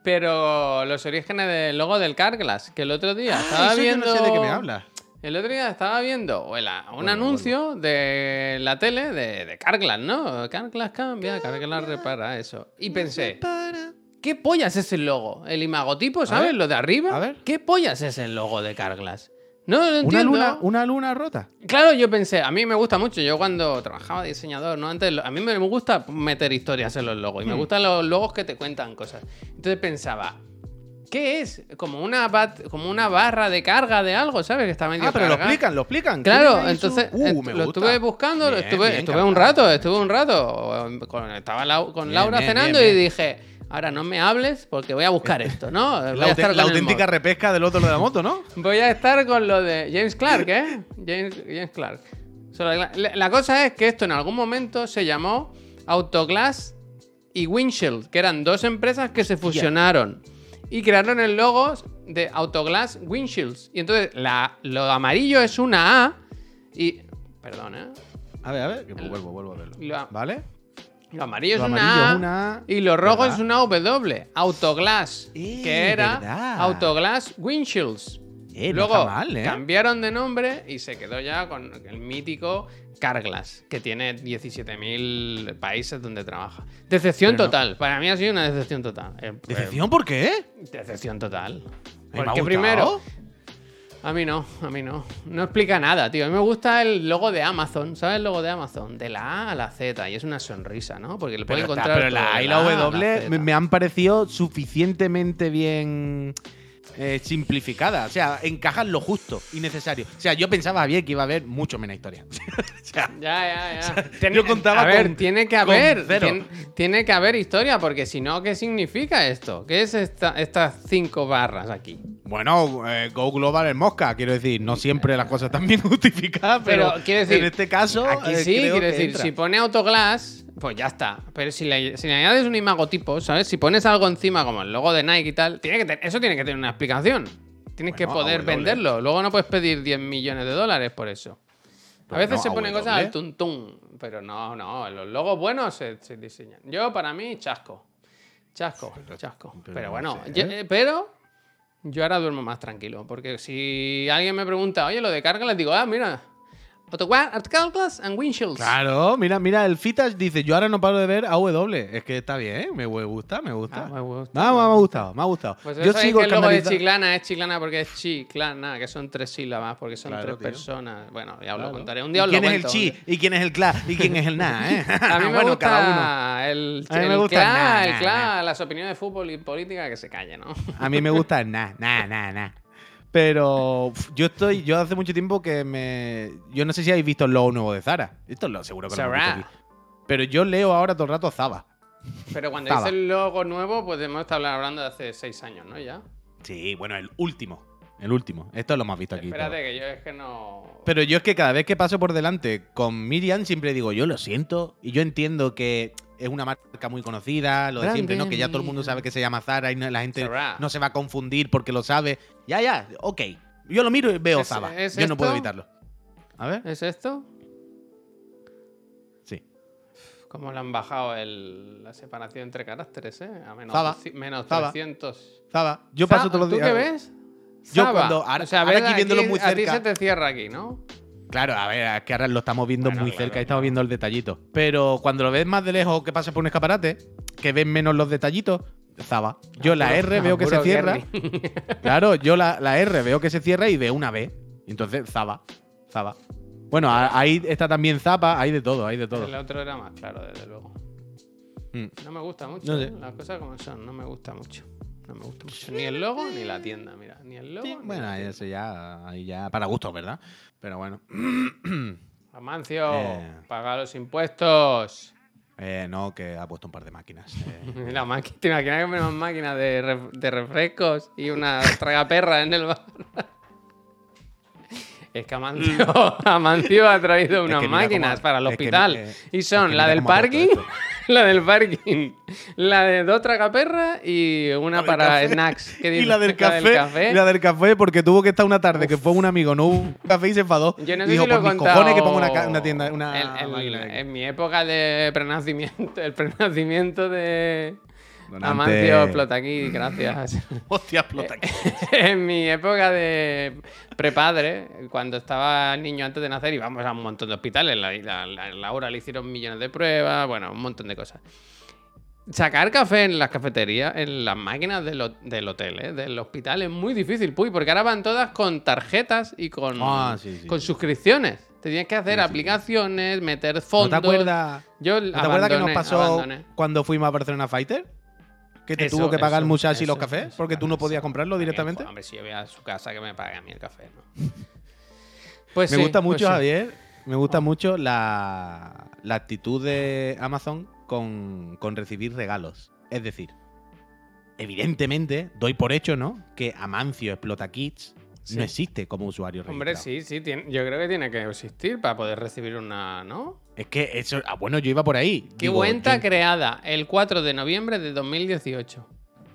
Pero los orígenes del logo del Carglass, que el otro día estaba Ah, yo viendo... no sé de qué me hablas. El otro día estaba viendo o la- un anuncio de la tele de, de Carglass, ¿no? Carglass cambia, Carglass repara eso. Y pensé, Para. ¿qué pollas es el logo? El imagotipo, ¿sabes? Lo de arriba. a ver. ¿Qué pollas es el logo de Carglass? No Una entiendo. luna, una luna rota. Claro, yo pensé, a mí me gusta mucho. Yo cuando trabajaba de diseñador, ¿no? Antes, a mí me gusta meter historias en los logos y Hmm. me gustan los logos que te cuentan cosas. Entonces pensaba, ¿qué es? Como una, bat- como una barra de carga de algo, ¿sabes? Que está medio Ah, pero lo explican, lo explican. Claro, entonces Uh, eh, me lo gusta. estuve buscando, lo Bien, estuve, bien, estuve un rato, estuve un rato. con- estaba Lau- con Bien, Laura cenando y dije, ahora no me hables porque voy a buscar esto, ¿no? Voy La, a estar la auténtica repesca del otro de la moto, ¿no? Voy a estar con lo de James Clark, ¿eh? James, James Clark. La, cosa es que esto en algún momento se llamó Autoglass y Windshield, que eran dos empresas que se fusionaron y crearon el logo de Autoglass Windshields. Y entonces la, lo amarillo es una A y... Perdón, ¿eh? A ver, a ver, que vuelvo, vuelvo a verlo. Lo, ¿Vale? Lo amarillo, Lo es, amarillo una es A, una A, y lo rojo ¿verdad? es una W. Autoglass, Eh, que era verdad. Autoglass Windshields. Eh, Luego mal, ¿eh? cambiaron de nombre y se quedó ya con el mítico Carglass, que tiene 17.000 países donde trabaja. Decepción Pero no- total. Para mí ha sido una decepción total. ¿Decepción por qué? decepción total. Porque primero, a mí no, a mí no. No explica nada, tío. A mí me gusta el logo de Amazon. ¿Sabes el logo de Amazon? De la A a la Z. Y es una sonrisa, ¿no? Porque le está- encontrar. pero la A y la W me han parecido suficientemente bien eh, simplificadas. O sea, encajan lo justo y necesario. O sea, yo pensaba bien que iba a haber mucho menos historia. o sea, Ya, ya, ya. Tiene- yo contaba a ver, con- tiene que haber. Tiene, tiene que haber historia, porque si no, ¿qué significa esto? ¿Qué es esta, estas cinco barras aquí? bueno, eh, Go Global es mosca, quiero decir. No siempre las cosas están bien justificadas, pero, Pero, quiero decir, en este caso. Aquí eh, sí, quiero decir, entra. si pone autoglass, pues ya está. Pero si le, si le añades un imagotipo, ¿sabes? Si pones algo encima, como el logo de Nike y tal, tiene que ten- eso tiene que tener una explicación. Tienes que Bueno, poder venderlo. Luego no puedes pedir 10 millones de dólares por eso. A Pero veces no, se ponen cosas al tuntún, pero no, no, los logos buenos se, se diseñan. Yo, para mí, chasco. Chasco, chasco. pero Pero no bueno, sé, ¿eh? eh, pero yo ahora duermo más tranquilo, porque si alguien me pregunta, oye, lo de carga, les digo, ah, mira, Autoglass and Windshields. Claro, mira, mira, el Fitas dice, yo ahora no paro de ver AW. Es que está bien, me gusta, me gusta. Ah, me gusta. No, me ha gustado, me ha gustado. Pues yo sigo que el logo de Chiclana es Chiclana porque es Chiclana, que son tres sílabas, porque son Claro, tres tío. personas. Bueno, ya os lo Claro. contaré. Un ¿Y día os lo ¿Quién es el cuento. chi? ¿Y quién es el cla? ¿Y quién es el na? ¿eh? A mí me bueno, gusta cada uno. el, mí me el gusta cla, na, el na, cla, las opiniones de fútbol y política que se calle, ¿no? A mí me gusta el na, na, na, na. Pero uf, yo estoy, yo hace mucho tiempo que me. Yo no sé si habéis visto el logo nuevo de Zara. Esto lo seguro que lo visto aquí. Pero yo leo ahora todo el rato Zaba. Pero cuando Estaba. dice el logo nuevo, pues hemos estado hablando de hace seis años, ¿no? Ya. Sí, bueno, el último. El último. Esto lo hemos visto aquí. Espérate, todo. que yo es que no. Pero yo es que cada vez que paso por delante con Miriam siempre digo, yo lo siento. Y yo entiendo que es una marca muy conocida, lo de Grande siempre, ¿no? Que ya todo el mundo sabe que se llama Zara y no- la gente Zara. no se va a confundir porque lo sabe. Ya, ya, ok. Yo lo miro y veo ¿Es- Zaba. es Yo no puedo evitarlo. A ver. ¿Es esto? Sí. ¿Cómo le han bajado el- la separación entre caracteres, eh? A menos, Zaba. menos Zaba. 300. Zaba. Yo paso todos los ¿Tú días. qué ves? Yo cuando- ahora- o sea, ahora aquí viéndolo muy A ti cerca- se te cierra aquí, ¿no? Claro, a ver, es que ahora lo estamos viendo Bueno, muy claro, cerca y estamos viendo el detallito. Pero cuando lo ves más de lejos que pasa por un escaparate, que ves menos los detallitos, Zaba. Yo la R veo que se cierra. Claro, yo la, la R veo que se cierra y veo una B. Entonces, Zaba. Zaba. Bueno, a- ahí está también Zapa, hay de todo, hay de todo. El otro era más claro, desde luego. Mm. No me gusta mucho, No sé. ¿eh? las cosas como son, no me gusta mucho. No me gusta mucho. Ni el logo ni la tienda, mira. Ni el logo. Sí, ni bueno, la ahí tienda. eso ya, ahí ya para gustos, ¿verdad? Pero bueno. Amancio, Eh. paga los impuestos. Eh, no, que ha puesto un par de máquinas. eh. La máquina, ¿te imaginas que ponemos máquina de, ref- de refrescos y una tragaperra en el bar? Es que Amancio, Amancio ha traído unas que mira máquinas para el es que hospital. eh, y es son que la mira del cómo ha puesto parking, la del parking, la de dos tragaperras y una del para café. snacks. ¿Qué Y la del café, y la del café, porque tuvo que estar una tarde que fue un amigo, no hubo un café y se enfadó. Yo no Y sé dijo, si lo he contado cojones que pongo una, una tienda, una de aquí". en mi época de prenacimiento, el prenacimiento de Donante- Amancio Plotaquí, gracias. Hostia, explota aquí. en mi época de prepadre, cuando estaba niño antes de nacer, íbamos a un montón de hospitales. La, la, la- Laura le hicieron millones de pruebas, bueno, un montón de cosas. Sacar café en las cafeterías, en las máquinas del, ho- del hotel, ¿eh? del hospital, es muy difícil, puy, porque ahora van todas con tarjetas y con, Ah, sí, sí, con sí. suscripciones. Te tienes que hacer Sí, aplicaciones, meter ¿No fondos. te acuerdas? Yo ¿No te acuerdas que nos pasó abandoné. cuando fuimos a Barcelona Fighter? Que te Eso, tuvo que pagar el muchacho y los cafés eso, porque tú no podías comprarlo directamente. pues, hombre, si yo voy a su casa, que me pague a mí el café, ¿no? Pues Me sí, gusta pues mucho, sí. Javier. Me gusta mucho la, la actitud de Amazon con, con recibir regalos. Es decir, evidentemente, doy por hecho, ¿no? Que Amancio Explota Kids Sí. no existe como usuario Hombre, registrado. sí, sí, tiene- yo creo que tiene que existir para poder recibir una, ¿no? Es que eso. Ah, bueno, yo iba por ahí. Qué Digo, cuenta yo- creada el 4 de noviembre de 2018.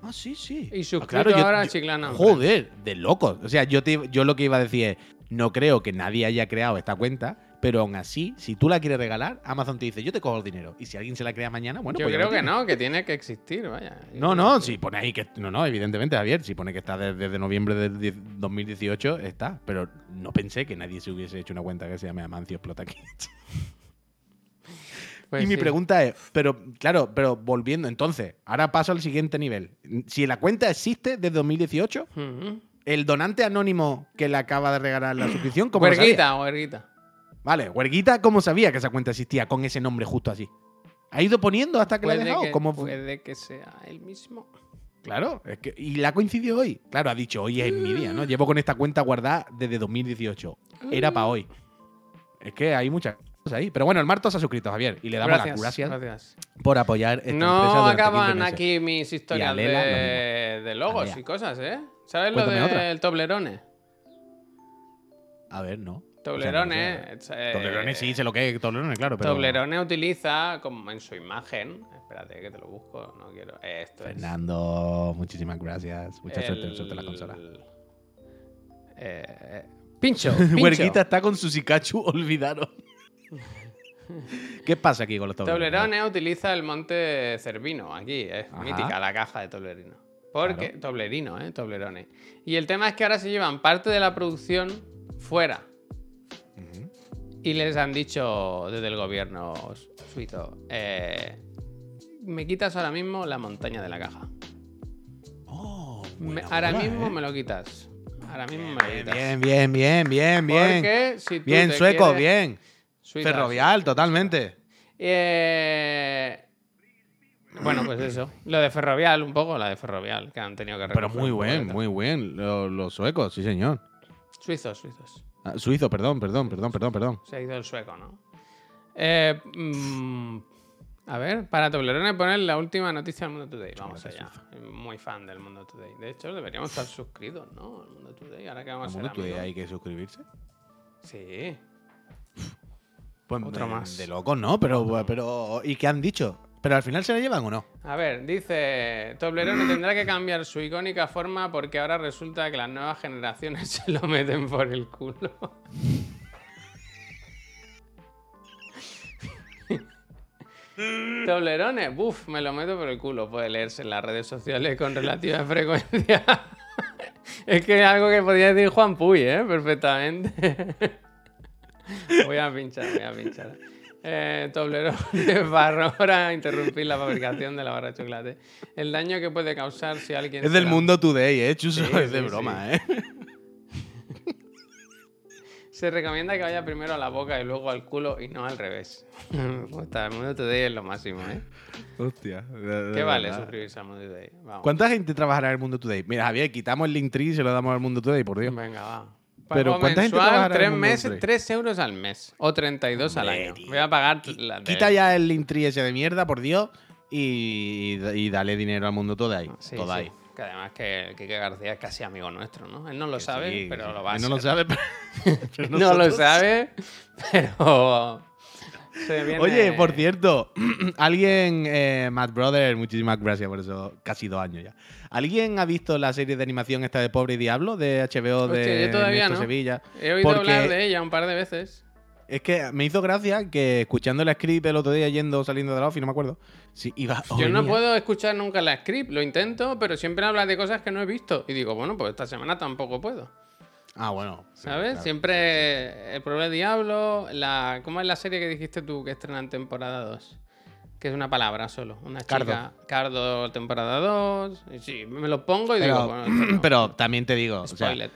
Ah, sí, sí. Y Ah, suscrito ahora a Chiclana. Joder, de locos. O sea, yo, te- yo lo que iba a decir es, no creo que nadie haya creado esta cuenta, pero aún así, si tú la quieres regalar, Amazon te dice, yo te cojo el dinero. Y si alguien se la crea mañana, bueno, yo pues ya creo que no, que tiene que existir, vaya. Yo No, no, si pone ahí que. No, no, evidentemente, Javier, si pone que está desde, desde noviembre die- 2018, está. Pero no pensé que nadie se hubiese hecho una cuenta que se llame Amancio Explota Kids. Pues y mi sí. pregunta es, pero claro, pero volviendo, entonces, ahora paso al siguiente nivel. Si la cuenta existe desde 2018, Ujú. el donante anónimo que le acaba de regalar la suscripción, ¿cómo lo sabía? Huerguita, huerguita. Vale, Huerguita, ¿cómo sabía que esa cuenta existía con ese nombre justo así? ¿Ha ido poniendo hasta que la ha dejado? que, ¿Cómo puede que sea el mismo. Claro, es que. Y la coincidió hoy. Claro, ha dicho, hoy es mi día, ¿no? Llevo con esta cuenta guardada desde 2018. Era para hoy. Es que hay muchas ahí. Pero bueno, el Marto se ha suscrito, Javier. Y le damos Gracias, las gracias gracias. por apoyar esta empresa No durante acaban 15 meses. aquí mis historias Lela, de, de logos Alea. y cosas, ¿eh? ¿Sabes lo Cuéntame del Toblerone? A ver, no. Toblerone. O eh, sea, no sé. Toblerone sí, sé lo que es Toblerone, claro. Pero Toblerone utiliza como en su imagen. Espérate que te lo busco, no quiero. Esto es. Fernando, muchísimas gracias. Mucha suerte, suerte en la consola. Eh, eh, pincho. pincho. Huerguita está con su Pikachu olvidaron. ¿Qué pasa aquí con los Toblerone? Toblerone utiliza el monte Cervino. Aquí es Ajá. mítica la caja de Toblerino. Porque, Claro. Toblerino, ¿eh? Toblerone. Y el tema es que ahora se llevan parte de la producción fuera. Y les han dicho desde el gobierno suizo, eh, me quitas ahora mismo la montaña de la caja. Oh, Me- ahora mismo ¿eh? me lo quitas. Ahora mismo me lo Bien, quitas. bien, bien, bien, bien, bien. Porque si tú Bien, te sueco, quieres- bien. Suiza, Ferrovial, totalmente. Eh, Bueno, pues eso. Lo de Ferrovial, un poco, la de Ferrovial, que han tenido que Pero muy buen, muy buen. Lo- Los, suecos, sí, señor. Suizos, suizos. Ah, suizo, perdón, perdón, perdón, perdón, perdón. Se ha ido el sueco, ¿no? Eh, mm, A ver, para Toblerone poner la última noticia del Mundo Today. Vamos allá. Muy fan del Mundo Today. De hecho, deberíamos estar suscritos, ¿no? Al Mundo Today. Ahora que vamos ¿Al a mundo ser Today amigos. hay que suscribirse? Sí. Pues Otro de, más. De locos, ¿no? Pero, pero. ¿Y qué han dicho? ¿Pero al final se la llevan o no? A ver, dice Toblerone tendrá que cambiar su icónica forma porque ahora resulta que las nuevas generaciones se lo meten por el culo. Toblerone, buf, me lo meto por el culo. Puede leerse en las redes sociales con relativa frecuencia. es que es algo que podría decir Juan Puy, ¿eh? Perfectamente. Voy a pinchar, voy a pinchar. Eh, Toblerone para ahora interrumpir la fabricación de la barra de chocolate. El daño que puede causar si alguien. Es del la- mundo today, ¿eh, Chuso? Sí, es de sí, broma, sí. ¿eh? Se recomienda que vaya primero a la boca y luego al culo y no al revés. Puta, el mundo today es lo máximo, ¿eh? Hostia. de- de ¿Qué vale verdad. suscribirse al mundo today? Vamos. ¿Cuánta gente trabajará en el mundo today? Mira, Javier, quitamos el link tree y se lo damos al mundo today, por Dios. Venga, va. Pero Pago ¿cuánta mensual, tres meses, today? 3 euros al mes. O 32 al Hombre, año. tío. Voy a pagar la Quita ya el link tree ese de mierda, por Dios, y, y dale dinero al mundo today. Sí, today. sí. Que además que el Kike García es casi amigo nuestro, ¿no? Él no lo Que sabe, sí, pero sí. lo va a Él no lo sabe, pero, pero No lo sabe, pero. Se viene- Oye, por cierto, alguien, eh, Matt Brother, muchísimas gracias por eso, casi dos años ya. ¿Alguien ha visto la serie de animación esta de Pobre y Diablo de HBO de yo todavía no. Sevilla? He oído porque- hablar de ella un par de veces. Es que me hizo gracia que escuchando el script el otro día yendo saliendo de la office, no me acuerdo. Iba, Yo no puedo escuchar nunca la script, lo intento, pero siempre habla de cosas que no he visto. Y digo, bueno, pues esta semana tampoco puedo. Ah, bueno. sí, ¿Sabes? claro. Siempre el problema de Diablo, la... ¿cómo es la serie que dijiste tú que estrena en temporada 2? Que es una palabra solo. Una chica. Cardo. Cardo, temporada 2. Y sí, me lo pongo y digo, Pero, bueno, esto no. pero también te digo, o sea, Spoiler.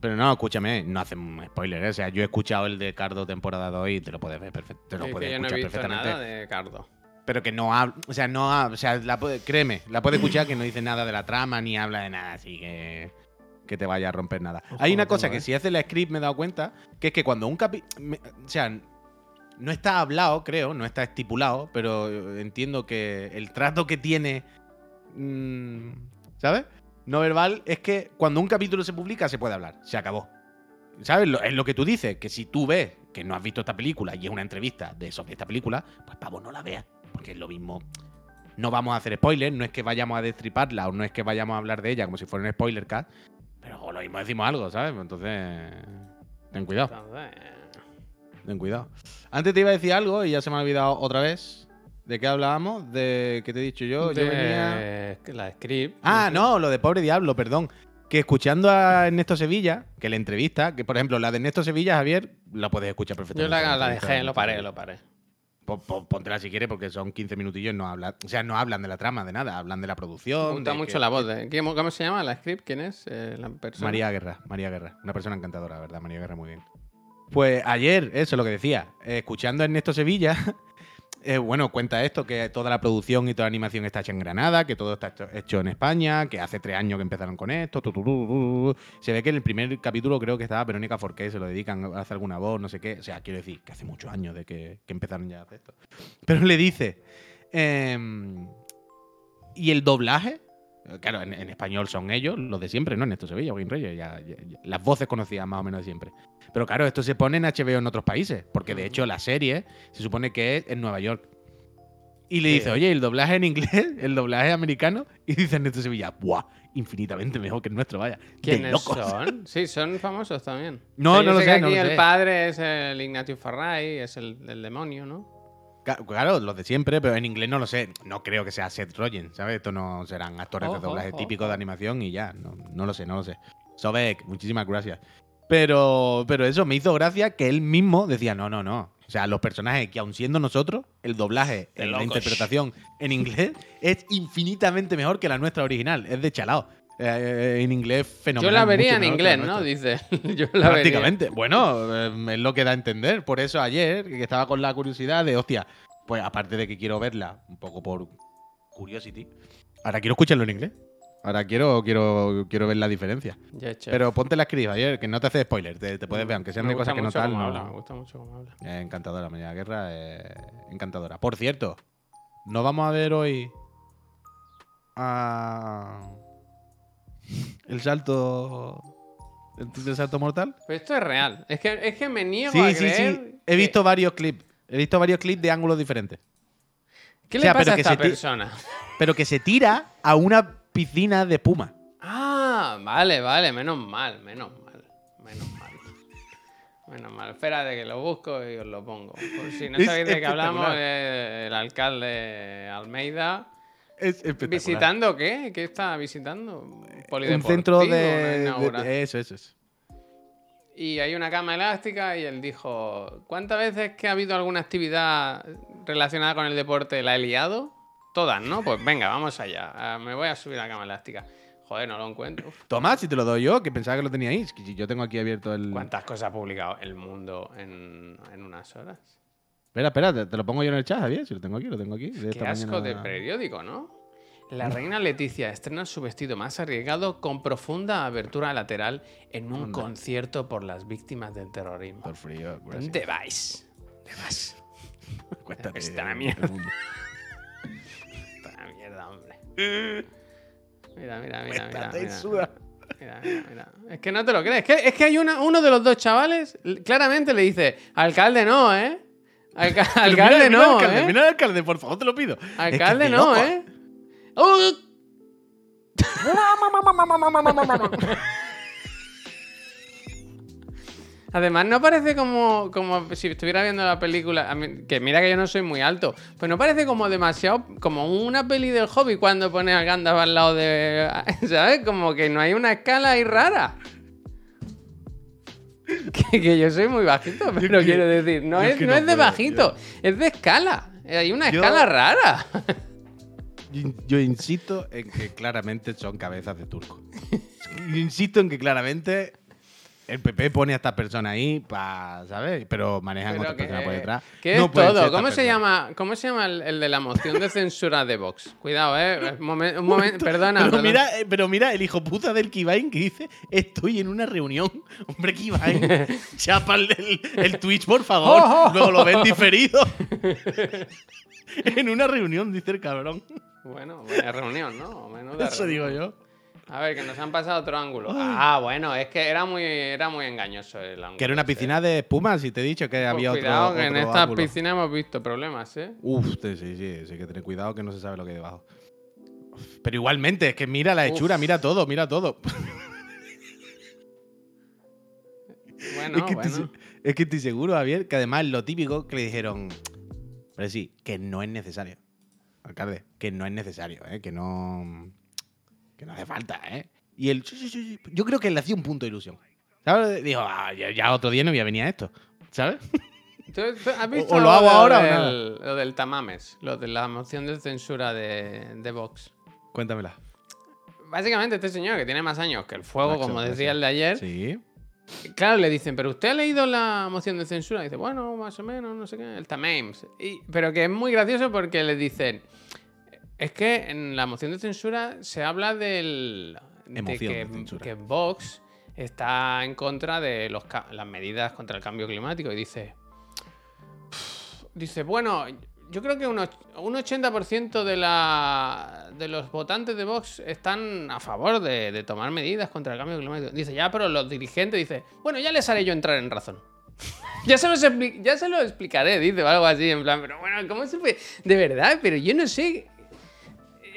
pero no, escúchame, no hacen spoiler, ¿eh? o sea, yo he escuchado el de Cardo temporada 2 y te lo puedes ver perfecto, te lo Es que puedes yo no he visto perfectamente. nada de Cardo. Pero que no habla, o sea, no habla, o sea, la puede- créeme, la puedes escuchar que no dice nada de la trama ni habla de nada, así que que te vaya a romper nada. Ojo, Hay una tengo, cosa que ¿eh? si hace el script me he dado cuenta, que es que cuando un capítulo, o sea, no está hablado, creo, no está estipulado, pero eh, entiendo que el trato que tiene, mm, ¿sabes? No verbal es que cuando un capítulo se publica se puede hablar, se acabó. ¿Sabes? Lo- es lo que tú dices, que si tú ves que no has visto esta película y es una entrevista de sobre esta película, pues pavo, no la veas. Porque es lo mismo. No vamos a hacer spoilers, no es que vayamos a destriparla o no es que vayamos a hablar de ella como si fuera un spoiler cast, pero lo mismo decimos algo, ¿sabes? Entonces, ten cuidado, Entonces, ten cuidado. Antes te iba a decir algo y ya se me ha olvidado otra vez. ¿De qué hablábamos? ¿De qué te he dicho yo? Yo venía... La script. Ah, no, lo de pobre diablo, perdón. Que escuchando a Ernesto Sevilla, que la entrevista, que por ejemplo la de Ernesto Sevilla, Javier, la puedes escuchar Yo perfectamente. la, la de dejé, lo paré, lo paré. Póntela si quieres, porque son 15 minutillos, no hablan, o sea, no hablan de la trama, de nada, hablan de la Me producción. gusta de mucho que- la voz. ¿cómo, se llama la script? ¿Quién es eh, la persona? María Guerra, María Guerra, una persona encantadora, ¿verdad? María Guerra, muy bien. Pues ayer, eso es lo que decía, escuchando a Ernesto Sevilla, eh, bueno, cuenta esto, que toda la producción y toda la animación está hecha en Granada, que todo está hecho, en España, que hace tres años que empezaron con esto. Se ve que en el primer capítulo creo que estaba Verónica Forqué, se lo dedican a hacer alguna voz, no sé qué. O sea, quiero decir, que hace muchos años de que, que empezaron ya a hacer esto. Pero le dice, em, ¿y el doblaje? Claro, en, en español son ellos, los de siempre, ¿no? Ernesto Sevilla, Joaquín Reyes, ya, ya- ya- las voces conocidas más o menos de siempre. Pero claro, esto se pone en HBO en otros países, porque de hecho la serie se supone que es en Nueva York. Y le Sí. dice, oye, ¿el doblaje en inglés? ¿El doblaje americano? Y dice Ernesto Sevilla, ¡buah! Infinitamente mejor que el nuestro, vaya. ¿Quiénes locos. son? Sí, son famosos también. No, O sea, yo no lo que sé, aquí lo el padre es el Ignatius Farray, es el, el demonio, ¿no? Claro, los de siempre, pero en inglés no lo sé. No creo que sea Seth Rogen, ¿sabes? Esto no serán actores de doblaje ojo, típicos de animación y ya. No, no lo sé, no lo sé. Sobek, muchísimas gracias. Pero, pero eso me hizo gracia que él mismo decía, no, no, no. O sea, los personajes que aun siendo nosotros, el doblaje, la interpretación en inglés es infinitamente mejor que la nuestra original. Es de chalao. Eh, en inglés Yo fenomenal. la vería en inglés, ¿no? Dice. Yo la vería. Prácticamente. Bueno, eh, es lo que da a entender. Por eso ayer, que estaba con la curiosidad de, hostia, pues aparte de que quiero verla un poco por curiosity, ahora quiero escucharlo en inglés. Ahora quiero, quiero, quiero ver la diferencia. Ya, chef. Pero ponte la escriba ayer, que no te hace spoiler, te, te puedes ver, aunque sean Me de cosas que no tal. no- habla, me gusta mucho cómo habla. Eh, encantadora, María Guerra, eh, encantadora. Por cierto, no vamos a ver hoy a el salto el, el salto mortal. Pero esto es real. Es que, es que me niego Sí, a sí, creer. sí. He que- visto varios clips. He visto varios clips de ángulos diferentes. ¿Qué o sea, le pasa a esta persona? Pero que se tira a una piscina de espuma. Ah, vale, vale, menos mal, menos mal, menos mal. Menos mal, espérate que lo busco y os lo pongo. Por si no sabéis de qué hablamos, eh, el alcalde Almeida. Es. ¿Visitando qué? ¿Qué está visitando? Un centro de, eso, eso, eso. Y hay una cama elástica y él dijo, ¿cuántas veces que ha habido alguna actividad relacionada con el deporte la he liado? Todas, ¿no? Pues venga, vamos allá. Ah, Me voy a subir a la cama elástica. Joder, no lo encuentro. Toma, si te lo doy yo, que pensaba que lo teníais. Yo tengo aquí abierto el. ¿Cuántas cosas ha publicado el mundo en, en unas horas? Espera, espera, te, te lo pongo yo en el chat, Javier. Si lo tengo aquí, lo tengo aquí. de Qué de periódico, ¿no? La reina Leticia estrena su vestido más arriesgado con profunda abertura lateral en un concierto por las víctimas del terrorismo. Por frío. gracias. ¿Dónde vais? ¿Dónde vas? Cuéntate Está la mierda. mundo. Esta mierda, hombre. Mira, mira, mira, mira. Cuéntate Mira, mira, mira, mira. Es que no te lo crees. Es que, es que hay una- uno de los dos chavales, claramente le dice, alcalde no, ¿eh? Alca- alcalde mira, no, al alcalde, ¿eh? mira al alcalde, por favor, te lo pido. Alcalde es no, loco. ¿eh? ¡Oh! Además, no parece como, como si estuviera viendo la película. mí- que mira que yo no soy muy alto. Pues no parece como demasiado. Como una peli del hobby cuando pone a Gandalf al lado de. ¿Sabes? Como que no hay una escala ahí rara. Que, que yo soy muy bajito, pero que- quiero decir, no yo es, que no no es de puedo, bajito, es de escala. Hay una Yo- escala rara. Yo, yo insisto en que claramente son cabezas de turco. Yo insisto en que claramente el PP pone a estas personas ahí para, ¿sabes? Pero manejan Pero otras que, personas por detrás. No es todo. ¿Cómo se, llama, ¿Cómo se llama el, el de la moción de censura de Vox? Cuidado, eh. Un momento, un momento, perdona. Pero perdona. mira, eh, pero mira el hijo puta del Kibain que dice: Estoy en una reunión. Hombre, Kibain, chapa el, el- el Twitch, por favor. Oh, oh, Luego lo ven diferido. en una reunión, dice el cabrón. Bueno, buena reunión, ¿no? Menuda Eso digo yo. A ver, que nos han pasado otro ángulo. Ah, bueno, es que era muy, era muy engañoso el ángulo. Que era una ese. piscina de espuma, si te he dicho que Pues había otro. cuidado, que en otro esta ángulo. piscina hemos visto problemas, ¿eh? Uf, sí, sí, sí, sí, hay que tener cuidado que no se sabe lo que hay debajo. Pero igualmente, es que mira la hechura, Uf. mira todo, mira todo. Bueno, es, que bueno. estoy, es que estoy seguro, Javier, que además lo típico que le dijeron, pero sí, que no es necesario. Alcalde, que no es necesario, ¿eh? que no. Que no hace falta, ¿eh? Y él. Yo creo que le hacía un punto de ilusión. ¿Sabes? Dijo, ah, ya, ya otro día no voy a venir a esto. ¿Sabes? ¿Tú- tú has visto o lo hago ahora o del, lo del Tamames, lo de la moción de censura de, de Vox? Cuéntamela. Básicamente, este señor que tiene más años que el fuego, Macho, como decía el de ayer, Sí. claro, le dicen, ¿pero usted ha leído la moción de censura? Y dice, bueno, más o menos, no sé qué, el Tamames. Y, pero que es muy gracioso porque le dicen, es que en la moción de censura se habla del. de que, de censura. que Vox está en contra de los, las medidas contra el cambio climático. Y dice. Dice, bueno, yo creo que un, och- un 80% de, la, de los votantes de Vox están a favor de, de tomar medidas contra el cambio climático. Dice, ya, pero los dirigentes, dice, bueno, ya les haré yo entrar en razón. ya, se los ya se lo explicaré, dice, o algo así, en plan, pero bueno, ¿cómo se puede? De verdad, pero yo no sé.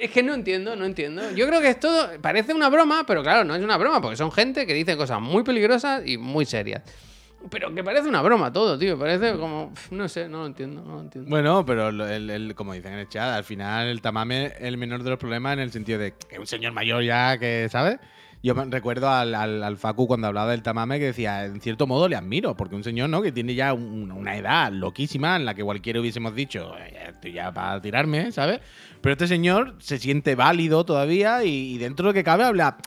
Es que no entiendo, no entiendo. Yo creo que es todo. Parece una broma, pero claro, no es una broma, porque son gente que dice cosas muy peligrosas y muy serias. Pero que parece una broma todo, tío. Parece como. No sé, no lo entiendo, no lo entiendo. Bueno, pero el, el- como dicen en el chat, al final el tamame es el menor de los problemas en el sentido de que un señor mayor ya que, ¿sabes? Yo me recuerdo al, al- al Facu cuando hablaba del tamame que decía, en cierto modo le admiro, porque un señor, ¿no? Que tiene ya un- una edad loquísima en la que cualquiera hubiésemos dicho, "Eh, estoy ya para tirarme, ¿sabes? Pero este señor se siente válido todavía y, y dentro de lo que cabe habla,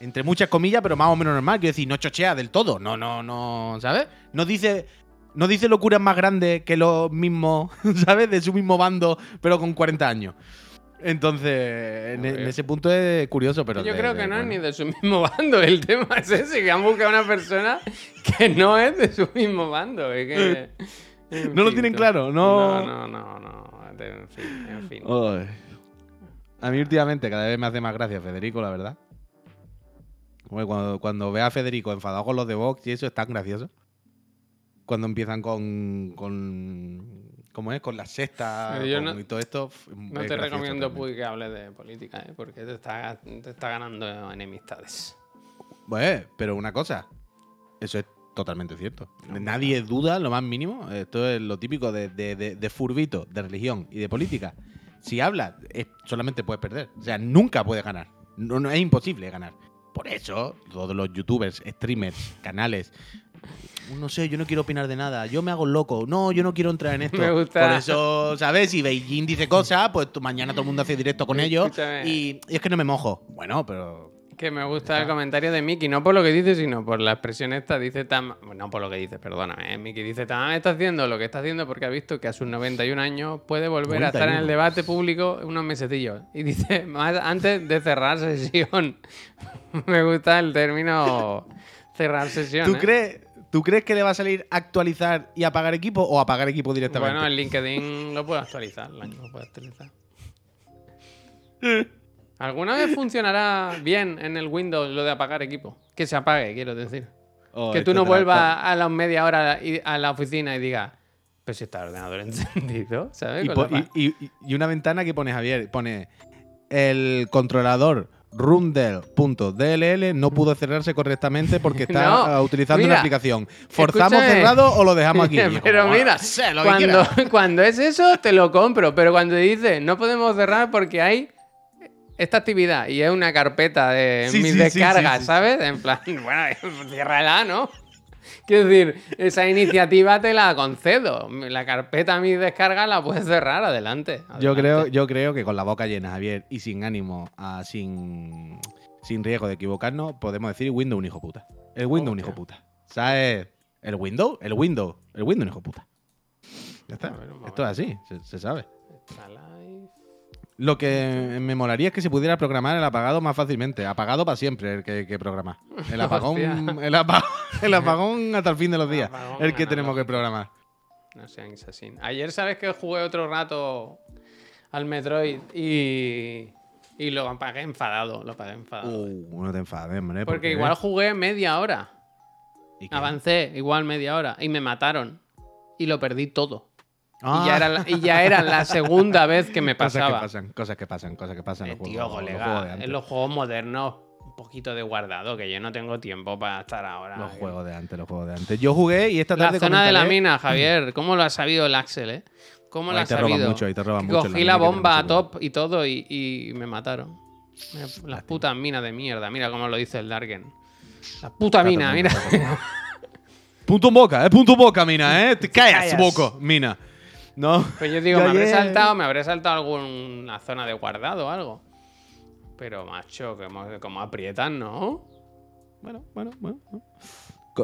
entre muchas comillas, pero más o menos normal. Quiero decir, no chochea del todo, no, no, no, ¿sabes? No dice... No dice locuras más grandes que los mismos, ¿sabes? De su mismo bando, pero con 40 años. Entonces, en, ese punto es curioso, pero. Yo de- creo de- que no es ni de su mismo bando. El tema es ese, que han buscado una persona que no es de su mismo bando. es que- No lo tienen claro, no- No, no, no. no. en fin, en fin. A mí últimamente cada vez me hace más gracia Federico, la verdad. Cuando, cuando ve a Federico enfadado con los de Vox y eso es tan gracioso. Cuando empiezan con. con ¿Cómo es? Con la sexta Pero yo con- no- y todo esto. No es te recomiendo. Puy, que hables de política, ¿eh? porque te está, te está ganando enemistades. Pues, pero una cosa. Eso es totalmente cierto. Nadie duda lo más mínimo. Esto es lo típico de, de, de- de furbito, de religión y de política. Si hablas, solamente puedes perder. O sea, nunca puedes ganar. No, no, es imposible ganar. Por eso, todos los youtubers, streamers, canales. No sé, yo no quiero opinar de nada. Yo me hago loco. No, yo no quiero entrar en esto. Me gusta. Por eso, ¿sabes? Si Beijing dice cosas, pues mañana todo el mundo hace directo con ellos. Escúchame. Y, y es que no me mojo. Bueno, pero Que me gusta el comentario de Mickey, no por lo que dice, sino por la expresión esta. Dice Tam. bueno, No por lo que dice, perdóname. ¿eh? Mickey dice: Tam está haciendo lo que está haciendo porque ha visto que a sus 91 años puede volver a estar en 91. el debate público unos mesecillos. Y dice: más antes de cerrar sesión. me gusta el término cerrar sesión. ¿Tú ¿eh? crees, ¿Tú crees que le va a salir actualizar y apagar equipo o apagar equipo directamente? Bueno, el LinkedIn lo puedo actualizar. Lo puedo actualizar. ¿Alguna vez funcionará bien en el Windows lo de apagar equipo? Que se apague, quiero decir. Oh, que tú no vuelvas a las media hora a la oficina y digas, pues si está el ordenador encendido, ¿sabes? Y, Con po- la pa- y- y- y una ventana que pone Javier, pone el controlador rumdel.dll no pudo cerrarse correctamente porque está No, utilizando mira, una aplicación. ¿Forzamos escúchame. cerrado o lo dejamos aquí? Pero como, mira, "Ah, sé, lo que cuando, quieras". cuando es eso, te lo compro. Pero cuando dice, no podemos cerrar porque hay esta actividad y es una carpeta de Sí, mis sí, descargas, sí. ¿sabes? En plan, bueno, ciérrala, ¿no? Quiero decir, esa iniciativa te la concedo. La carpeta mis descargas la puedes cerrar, adelante. Yo creo, yo creo que con la boca llena, Javier, y sin ánimo, sin, sin riesgo de equivocarnos, podemos decir Windows un hijo puta. El Windows un hijo puta. ¿Sabes? El Windows, el Windows, el Windows un hijo puta. Ya está. Esto es así, se, se sabe. Está live. Lo que me molaría es que se pudiera programar el apagado más fácilmente. Apagado para siempre el que, que programa. El apagón, Hostia. el, apa- el apagón hasta el fin de los días. apagón El que tenemos que programar. No sean así. Ayer, ¿sabes que jugué otro rato al Metroid y, y lo apagué enfadado? Lo apagué enfadado. Uh, no te enfades, hombre. ¿por Porque igual jugué media hora. Avancé igual media hora y me mataron. Y lo perdí todo. Ah. Y, ya era la, y ya era la segunda vez que me Cosas que pasaba. pasan, cosas que pasan, cosas que pasan. Eh, en los tío, juegos- los colega, antes. en los juegos modernos, un poquito de guardado, que yo no tengo tiempo para estar ahora. Los juegos de antes, los juegos de antes. Yo jugué y esta La tarde zona de la mina, Javier. ¿Cómo lo ha sabido el Axel, eh? ¿Cómo lo ha roban sabido? mucho, ahí te roban mucho Cogí la la bomba a top y todo y, y me mataron. Las putas minas de mierda. Mira cómo lo dice el Darken. La puta mina, mira. Punto en boca, eh, punto en boca, mina, eh. Te callas. boco, mina. No. Pues yo digo, Yo me habré saltado, me habré saltado alguna zona de guardado o algo. Pero, macho, como, como aprietan, ¿no? Bueno, bueno, bueno.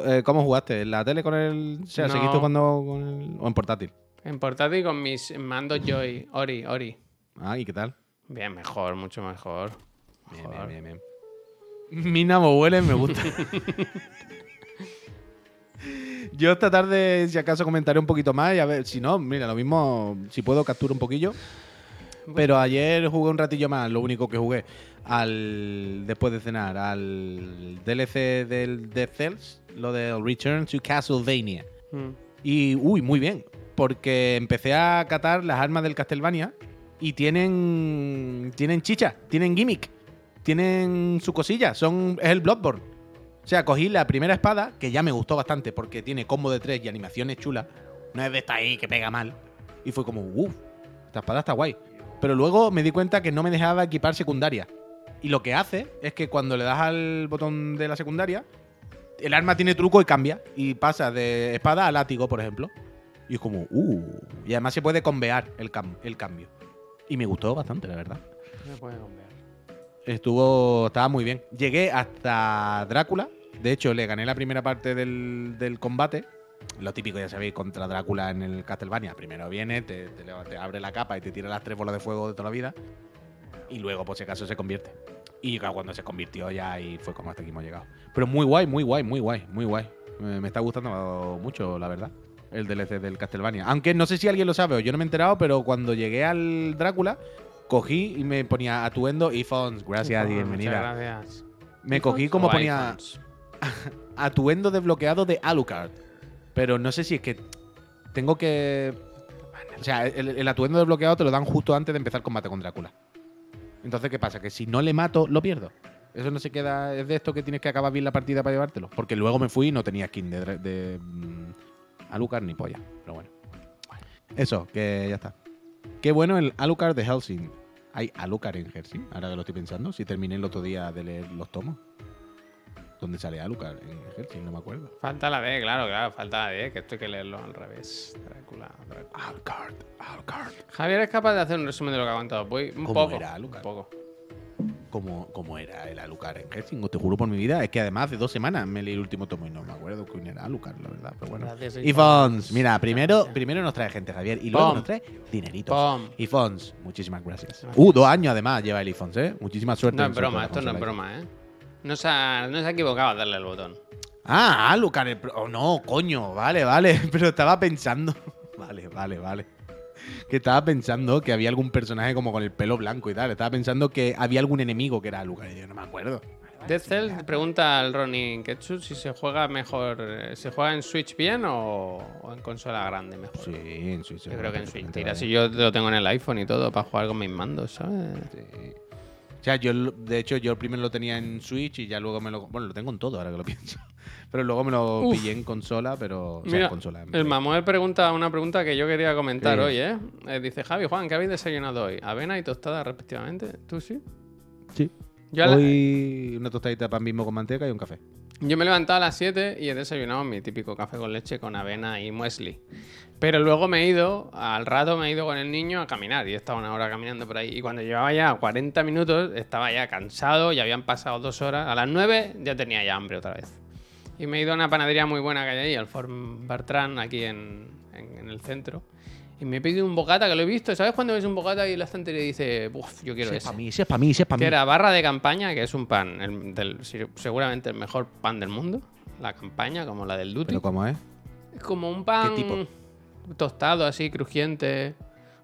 eh, ¿Cómo jugaste? ¿En la tele con el. O sea, No. ¿seguiste jugando con el. o en portátil? En portátil con mis mandos Joy, Ori, Ori. Ah, ¿y qué tal? Bien, mejor, mucho mejor. Bien, bien, bien, bien. Mina huele, me gusta. Yo esta tarde, si acaso, comentaré un poquito más y a ver, si no, mira, lo mismo, si puedo, capturo un poquillo. Pero ayer jugué un ratillo más, lo único que jugué, al después de cenar, al DLC del Death Cells, lo del Return to Castlevania. Mm. Y, uy, muy bien. Porque empecé a catar las armas del Castlevania y tienen. Tienen chicha, tienen gimmick, tienen su cosilla. Son, es el Bloodborne. O sea, cogí la primera espada, que ya me gustó bastante porque tiene combo de tres y animaciones chulas. No es de esta ahí que pega mal. Y fue como, uff, esta espada está guay. Pero luego me di cuenta que no me dejaba equipar secundaria. Y lo que hace es que cuando le das al botón de la secundaria, el arma tiene truco y cambia. Y pasa de espada a látigo, por ejemplo. Y es como, uh. Y además se puede convear el, cam- el cambio. Y me gustó bastante, la verdad. Me puede cambiar. Estuvo. Estaba muy bien. Llegué hasta Drácula. De hecho, le gané la primera parte del, del combate. Lo típico, ya sabéis, contra Drácula en el Castlevania. Primero viene, te, te le- te abre la capa y te tira las tres bolas de fuego de toda la vida. Y luego, por si acaso, se convierte. Y claro, cuando se convirtió ya y fue como hasta aquí hemos llegado. Pero muy guay, muy guay, muy guay, muy guay. Me, me está gustando mucho, la verdad. el DLC del Castlevania. Aunque no sé si alguien lo sabe o yo no me he enterado, pero cuando llegué al Drácula, cogí y me ponía atuendo y fonts. Gracias y Muchas bienvenida. gracias. Me cogí como ponía. atuendo desbloqueado de Alucard. Pero no sé si es que tengo que. O sea, el, el atuendo desbloqueado te lo dan justo antes de empezar combate con Drácula. Entonces, ¿qué pasa? Que si no le mato, lo pierdo. Eso no se queda. Es de esto que tienes que acabar bien la partida para llevártelo. Porque luego me fui y no tenía skin de, de mm, Alucard ni polla. Pero bueno. Eso, que ya está. Qué bueno el Alucard de Helsing. ¿Hay Alucard en Helsing? Ahora que lo estoy pensando. Si terminé el otro día de leer los tomos. ¿Dónde sale Alucard? En Helsing, no me acuerdo. Falta la D, claro, claro, falta la D, que esto hay que leerlo al revés. Drácula, Drácula. Alucard, Alucard. Javier es capaz de hacer un resumen de lo que ha contado. Voy un ¿Cómo poco. era un Alucard? poco. ¿Cómo, cómo era el Alucard en Helsing? Te juro por mi vida. Es que además hace dos semanas me leí el último tomo y no me acuerdo quién era Alucard, la verdad. Pero bueno. Gracias, Y Fons, mira, primero, primero nos trae gente, Javier, y luego Pom. nos trae dineritos. Pom. Y Fons, muchísimas gracias. Gracias. Uh, dos años además lleva el Ifons, ¿eh? Muchísima suerte. No es broma, esto no es broma, ¿eh? No se ha, no se ha equivocado al darle el botón. Ah, Alucard. el pro- Oh, no, coño, vale, vale. Pero estaba pensando. Vale, vale, vale. Que estaba pensando que había algún personaje como con el pelo blanco y tal. Estaba pensando que había algún enemigo que era Alucard. Y yo no me acuerdo. Death Cell pregunta al Ronin Ketsu si se juega mejor. eh, ¿Se juega en Switch bien o, o en consola grande mejor? Sí, en Switch. Yo creo que en Switch. Tira, si yo lo tengo en el iPhone y todo para jugar con mis mandos, ¿sabes? Sí. O sea, yo, de hecho, yo primero lo tenía en Switch y ya luego me lo. Bueno, lo tengo en todo ahora que lo pienso. Pero luego me lo Uf. pillé en consola, pero. O sea, Mira, en consola. en el. Mamuel pregunta una pregunta que yo quería comentar hoy, ¿eh? Eh, Dice, Javi, Juan, ¿qué habéis desayunado hoy? ¿Avena y tostada respectivamente? ¿Tú sí? Sí. Yo, a la- Hoy una tostadita de pan mismo con manteca y un café. Yo me he levantado a las 7 y he desayunado mi típico café con leche con avena y muesli. Pero luego me he ido, al rato me he ido con el niño a caminar y he estado una hora caminando por ahí. Y cuando llevaba ya 40 minutos, estaba ya cansado, ya habían pasado dos horas. A las 9 ya tenía ya hambre otra vez. Y me he ido a una panadería muy buena que hay ahí, al Form Bartran, aquí en- en el centro. Y me he pedido un bocata que lo he visto. ¿Sabes cuando ves un bocata y la estantería dice, uff, yo quiero es ese? para mí, si es para mí, si es para Que mí. era barra de campaña, que es un pan, el del- seguramente el mejor pan del mundo. La campaña, como la del Duty. Pero ¿cómo es? Es como un pan tipo? tostado, así, crujiente.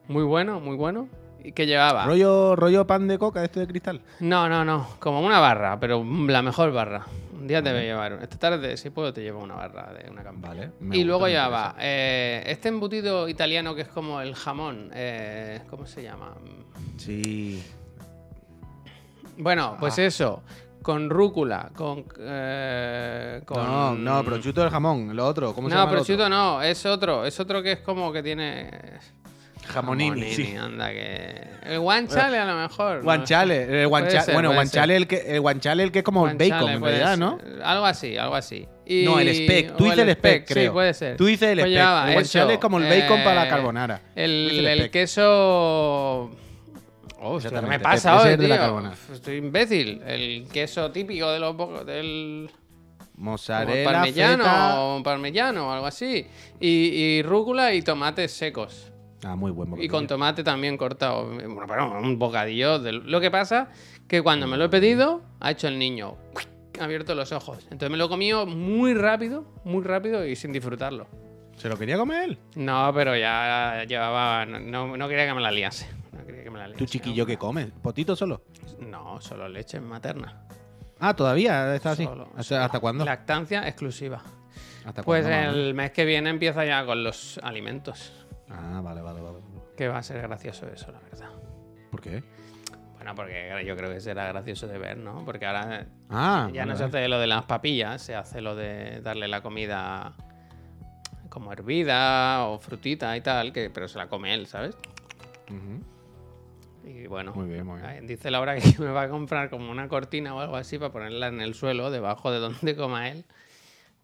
Muy bueno, muy bueno. ¿Y que llevaba? ¿Rollo, rollo pan de coca, este de cristal? No, no, no. Como una barra, pero la mejor barra. Un día te voy a llevar. Esta tarde, si puedo, te llevo una barra de una campaña. Vale. Y luego llevaba eh, este embutido italiano que es como el jamón. eh, ¿Cómo se llama? Sí. Bueno, pues Ah. eso. Con rúcula, con. eh, con... No, no, prosciutto del jamón, lo otro. ¿Cómo se No, llama? el prosciutto no, es otro. Es otro que es como que tiene. Jamonini, sí. anda que. El guanciale a lo mejor. no Guanciale, el guancha- ser, bueno, puede guanciale el que el guanciale el que es como el bacon, en realidad, ¿no? Algo así, algo así. Y- No, el speck. Tú dices el speck, Sí, creo. puede ser. Tú dices el Pues llevaba El guanciale eso, es como el bacon para la eh, carbonara. El, el el queso. Oh, ¿qué me pasa hoy, la Estoy imbécil. El queso típico de los del Mozzarella, parmellano feta. o parmellano o algo así. Y, y rúcula y tomates secos. Ah, muy buen Y bocadillo. con tomate también cortado. Bueno, pero un bocadillo. de- Lo que pasa que cuando me lo he pedido, ha hecho el niño. Ha abierto los ojos. Entonces me lo he comido muy rápido, muy rápido y sin disfrutarlo. ¿Se lo quería comer él? No, pero ya llevaba. No, no- quería que me la liase. No quería que me la liase. ¿Tu chiquillo qué come? ¿Potito solo? No, solo leche materna. Ah, todavía está así. Solo- ¿Hasta, cuándo? Lactancia exclusiva. ¿Hasta Pues cuándo, el mes que viene empieza ya con los alimentos. Ah, vale, vale, vale. Que va a ser gracioso eso, la verdad. ¿Por qué? Bueno, porque yo creo que será gracioso de ver, ¿no? Porque ahora Ah, ya vale, no se hace lo de las papillas, se hace lo de darle la comida como hervida o frutita y tal, que, pero se la come él, ¿sabes? Y bueno, Muy bien, muy bien. ahí dice Laura que me va a comprar como una cortina o algo así para ponerla en el suelo, debajo de donde coma él,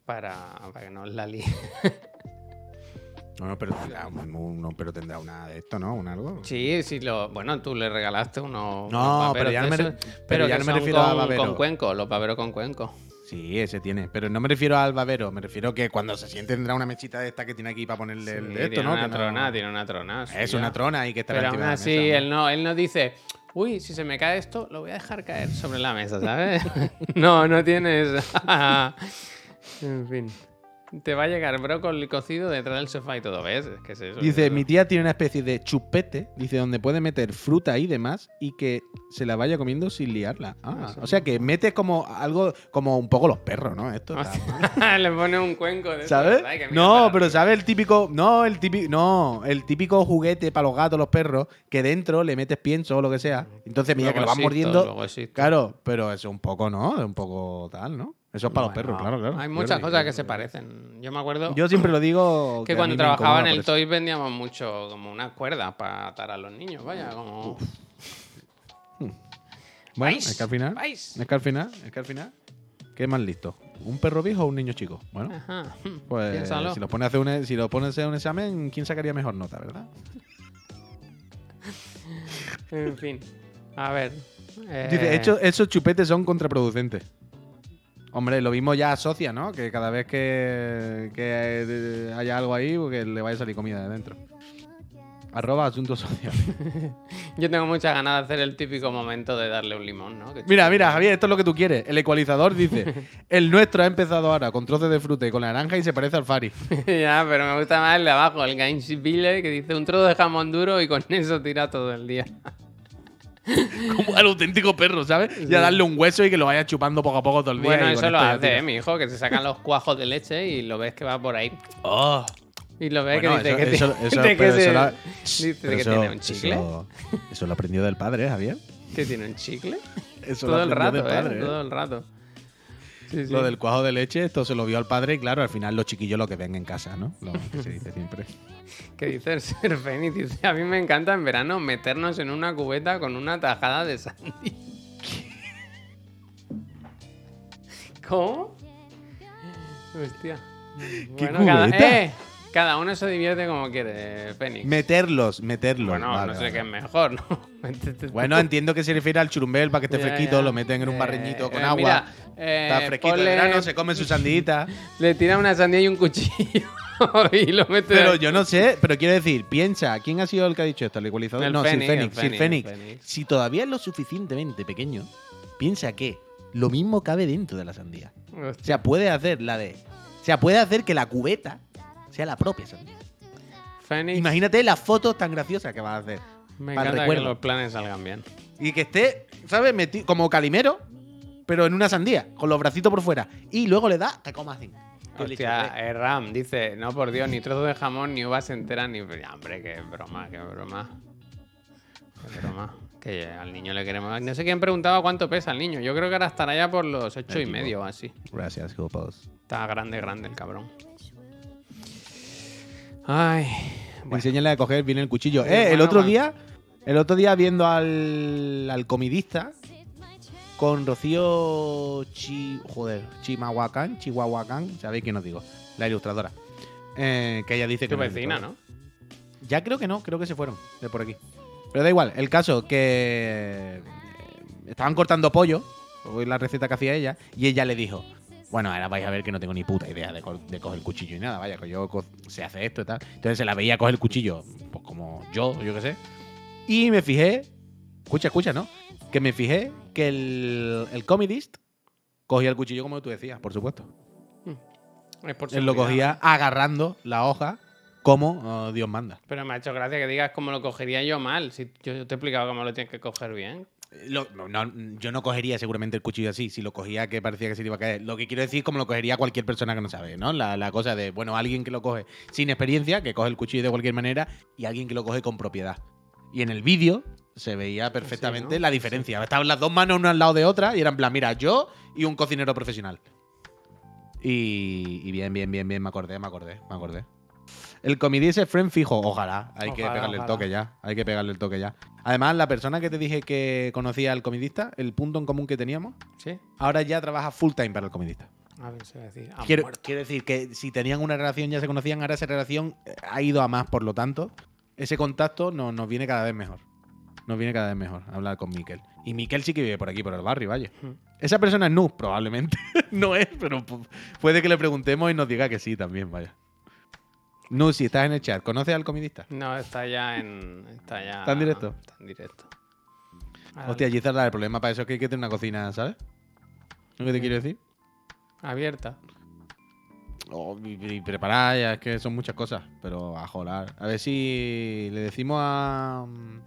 para, para que no la líe. No, no, pero tendrá, un- no, pero tendrá una de esto, ¿no? ¿Un algo? Sí, sí, lo, bueno, tú le regalaste unos. No, pero ya no me pero ya que no me refiero a babero. con cuenco, los baberos con cuenco. Sí, ese tiene. Pero no me refiero al babero, me refiero que cuando se siente tendrá una mechita de esta que tiene aquí para ponerle el Sí, de esto, tiene ¿no? una Que no- trona, tiene una trona. Es una trona ahí que está Pero aún de la así, mesa, él, no, él no dice, uy, si se me cae esto, lo voy a dejar caer sobre la mesa, ¿sabes? no, no tienes. en fin. Te va a llegar brócoli cocido detrás del sofá y todo, ¿ves? Es que es eso. Dice, es mi tía tiene una especie de chupete, dice, donde puede meter fruta y demás y que se la vaya comiendo sin liarla. Ah, o sea que metes como algo, como un poco los perros, ¿no? Esto está- Le pone un cuenco de ¿Sabes? No, pero. ¿sabes el típico, no, el típico, no, el típico juguete para los gatos, los perros, que dentro le metes pienso o lo que sea. Entonces, mira que lo existo, mordiendo. Claro, pero eso un poco, ¿no? Un poco tal, ¿no? Eso es para los Bueno, perros, claro, claro. Hay muchas cosas que se parecen. Yo me acuerdo Yo siempre lo digo. que cuando trabajaba en el. Toys vendíamos mucho como unas cuerdas para atar a los niños, vaya, como... Bueno, ¿Vais? es que al final. ¿Vais? Es que al final, es que al final. ¿Qué más listo? ¿Un perro viejo o un niño chico? Bueno, Ajá. pues Piénsalo. si lo pones a hacer un, si lo pones a hacer un examen, ¿quién sacaría mejor nota, verdad? En fin. A ver. eh, Dice, hecho, esos chupetes son contraproducentes. Hombre, lo mismo ya asocia, ¿no? Que cada vez que, que eh, haya algo ahí, que le vaya a salir comida de dentro. Arroba asuntos sociales. Yo tengo muchas ganas de hacer el típico momento de darle un limón, ¿no? Mira, mira, Javier, esto es lo que tú quieres. El ecualizador dice: El nuestro ha empezado ahora con trozos de fruta y con naranja y se parece al Fari. ya, pero me gusta más el de abajo, el Gainsville, que dice un trozo de jamón duro y con eso tira todo el día. Como al auténtico perro, ¿sabes? Y a darle un hueso y que lo vaya chupando poco a poco todo el día. Bueno, eso lo esto ya hace. ¿eh, mi hijo, que se sacan los cuajos de leche y lo ves que va por ahí. Oh. Y lo ves Bueno, que dice eso- que, eso- tiene- eso- que pero se- eso la- dice Pero que eso- tiene un chicle. Eso, eso lo aprendió del padre, ¿eh, Javier. ¿Que tiene un chicle? Eso todo lo el rato, del ¿eh? padre, ¿eh? Todo el rato. Sí, sí. Lo del cuajo de leche, esto se lo vio al padre y claro, al final los chiquillos lo que ven en casa, ¿no? Lo que se dice siempre. Que dice el Ser Fénix, dice, a mí me encanta en verano meternos en una cubeta con una tajada de sandía. ¿Cómo? Hostia. ¿Qué cada, cubeta? eh, cada uno se divierte como quiere, Fénix. Meterlos, meterlos. bueno, Vale, no sé vale. qué es mejor, ¿no? Bueno, entiendo que se refiere al churumbel para que esté fresquito, lo meten en un Eh, barreñito con eh, agua. mira, eh, está fresquito ponle- verano, se come su sandita. Le tira una sandía y un cuchillo y lo mete Pero ahí. yo no sé, pero quiero decir, piensa, ¿quién ha sido el que ha dicho esto? ¿El ecualizador? El no, Fénix, Sir el Fénix. Sir Fénix, el. Si todavía es lo suficientemente pequeño, piensa que lo mismo cabe dentro de la sandía. O sea, puede hacer la de. O sea, puede hacer que la cubeta sea la propia sandía. Fénix, Imagínate las fotos tan graciosas que vas a hacer. me para encanta que los planes salgan bien. Y que esté, ¿sabes? Meti- como calimero, pero en una sandía, con los bracitos por fuera. Y luego le da, te coma así. Que le Hostia, eh, Ram dice, no por Dios, ni trozo de jamón, ni uvas enteras, ni... Hombre, qué broma, qué broma. Qué broma. Que al niño le queremos... No sé quién preguntaba cuánto pesa el niño. Yo creo que ahora estará ya por los ocho y medio o así. Gracias, Jopos. Está grande, grande el cabrón. Ay... Bueno, Enséñale a coger bien el cuchillo. Eh, el otro bueno. día, el otro día viendo al, al comidista con Rocío Chi, joder, Chimahuacán, Chihuahuacán, sabéis quién os digo, la ilustradora. Eh, que ella dice que tu vecina. ¿no? Ya creo que no, creo que se fueron de por aquí. Pero da igual, el caso que eh, estaban cortando pollo, la receta que hacía ella, y ella le dijo, bueno, ahora vais a ver que no tengo ni puta idea de, co- de coger el cuchillo y nada, vaya, que yo sé hacer esto y tal. Entonces se la veía coger el cuchillo, pues como yo, yo qué sé. Y me fijé, escucha, escucha, ¿no? Que me fijé que el, el comedist cogía el cuchillo como tú decías, por supuesto. Es por Él lo cogía agarrando la hoja como oh, Dios manda. Pero me ha hecho gracia que digas cómo lo cogería yo mal. Si yo te he explicado cómo lo tienes que coger bien. Lo- no, yo no cogería seguramente el cuchillo así, si lo cogía que parecía que se le iba a caer. Lo que quiero decir es como lo cogería cualquier persona que no sabe, ¿no? La, la cosa de, bueno, alguien que lo coge sin experiencia, que coge el cuchillo de cualquier manera, y alguien que lo coge con propiedad. Y en el vídeo se veía perfectamente ¿no? la diferencia. Estaban las dos manos una al lado de otra y eran en plan, mira, yo y un cocinero profesional. Y, y bien, bien, bien, bien, me acordé, me acordé, me acordé. El comedy ese friend fijo, ojalá. Hay que Ojalá, pegarle el toque ya. Hay que pegarle el toque ya. Además, la persona que te dije que conocía al comidista, el punto en común que teníamos, ¿Sí? ahora ya trabaja full time para el comidista. A ver, se va a decir. Quiero, decir que si tenían una relación, ya se conocían, ahora esa relación eh, ha ido a más, por lo tanto, ese contacto no- nos viene cada vez mejor. Nos viene cada vez mejor hablar con Miquel. Y Miquel sí que vive por aquí, por el barrio, vaya. Hmm. Esa persona es Nu, probablemente. no es, pero pu- puede que le preguntemos y nos diga que sí también, vaya. Nu, si estás en el chat, ¿conoces al comidista? No, está ya en. Está ya. ¿Está en directo? Está en directo. Ahora, Hostia, Gizarda, el problema para eso es que hay que tener una cocina, ¿sabes? ¿Lo que te quiero decir? Abierta. Oh, y, y preparar, ya es que son muchas cosas, pero a jolar. A ver si le decimos a. mm,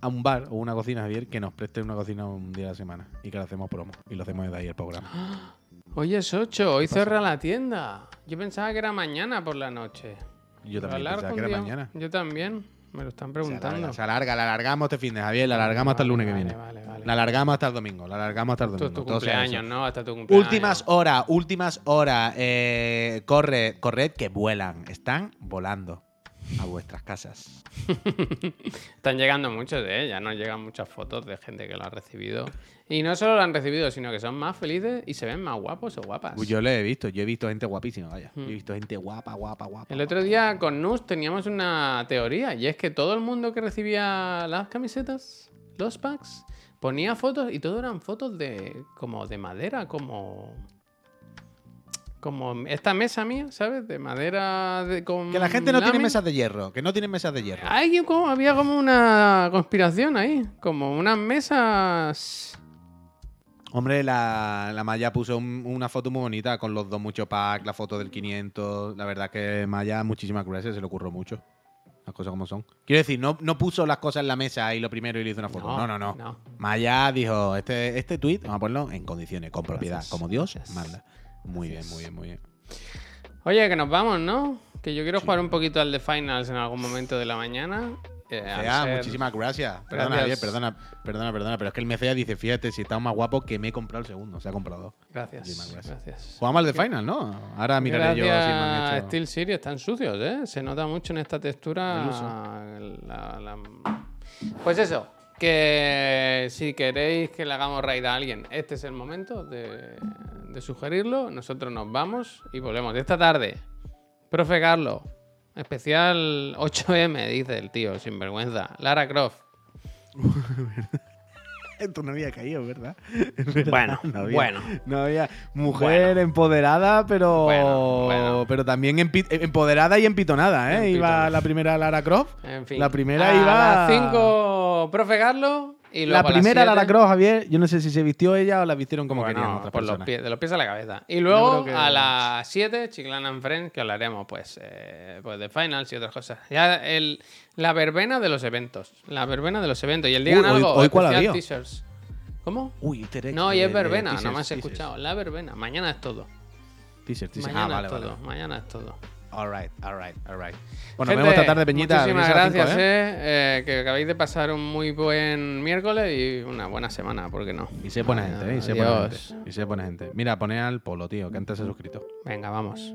a un bar o una cocina, Javier, que nos preste una cocina un día a la semana y que le hacemos promo y lo hacemos desde ahí el programa. Hoy es 8, hoy cierra la tienda. Yo pensaba que era mañana por la noche. Yo ¿Lo también alargo pensaba que un era día? mañana. Yo también. Me lo están Se preguntando. alarga, se alarga, la alargamos este fin de Javier, la alargamos hasta el lunes que viene. Vale. La alargamos hasta el domingo, la alargamos hasta el domingo. es tu cumpleaños. ¿no? Hasta tu cumpleaños. Últimas horas, últimas horas. Eh, corre, corred que vuelan. Están volando a vuestras casas. Están llegando muchos de ellas, nos llegan muchas fotos de gente que lo ha recibido. Y no solo lo han recibido, sino que son más felices y se ven más guapos o guapas. Yo lo he visto, yo he visto gente guapísima, vaya. Hmm. Yo he visto gente guapa, guapa, guapa. El otro día con Nus teníamos una teoría y es que todo el mundo que recibía las camisetas, los packs, ponía fotos y todo eran fotos de como de madera, como como esta mesa mía, ¿sabes? De madera de con Que la gente no tiene mesas de hierro, que no tienen mesas de hierro. Como, había como una conspiración ahí, como unas mesas Hombre, la, la Maya puso un- una foto muy bonita con los dos mucho pack, la foto del 500. La verdad que Maya, muchísimas gracias, se le ocurrió mucho. Las cosas como son. Quiero decir, no, no puso las cosas en la mesa y lo primero y le hizo una foto. No, no, no. no. Maya dijo, este, este tweet, vamos a ponerlo en condiciones, con propiedad, Gracias, como Dios gracias. manda. Muy bien, muy bien, muy bien. Oye, que nos vamos, ¿no? Que yo quiero jugar un poquito al The Finals en algún momento de la mañana. Eh, al Mecea, ser- muchísimas gracias. Perdona, Gracias. Perdona, perdona, perdona. Pero es que el Mecea dice, fíjate, si está más guapo que me he comprado el segundo. Se ha comprado dos. Gracias. Muchísimas gracias. Gracias. Jugamos al de Final, ¿no? Ahora miraré yo si me han hecho... Steel Series están sucios, ¿eh? Se nota mucho en esta textura. La- la- Pues eso, que si queréis que le hagamos raid a alguien, este es el momento de, de sugerirlo. Nosotros nos vamos y volvemos. Esta tarde, profe Carlos, especial 8M, dice el tío, sin vergüenza. Lara Croft. Esto no había caído, ¿verdad? Bueno, no había, bueno. No había mujer empoderada, pero Bueno, bueno. pero también empi- empoderada y empitonada, ¿eh? Iba la primera Lara Croft. En fin. La primera a iba las 5, profe Carlos. Y luego La primera siete- Lara Croft, Javier, yo no sé si se vistió ella o la vistieron como Bueno, querían otras por los personas. pies, de los pies a la cabeza. Y luego que- a las 7, Chiclana and Friends, que hablaremos pues, eh, pues de finals y otras cosas. Ya el, la verbena de los eventos. La verbena de los eventos. Y el hoy- algo, hoy cuál había. teasers. ¿Cómo? Uy, No, y es verbena, teasers, no me has teasers. escuchado. La verbena. Mañana es todo. Teaser, teaser. Mañana Ah, vale, es vale. todo. Mañana es todo. All right, all right, all right. Bueno, nos Gente, vemos esta tarde, Peñita. Muchísimas gracias, cinco, eh, eh, que acabáis de pasar un muy buen miércoles y una buena semana, ¿por qué no? Y sé buena gente, ¿eh? Y buena Adiós. gente. Y sé buena gente. Mira, pone al polo, tío, que antes se ha suscrito. Venga, vamos.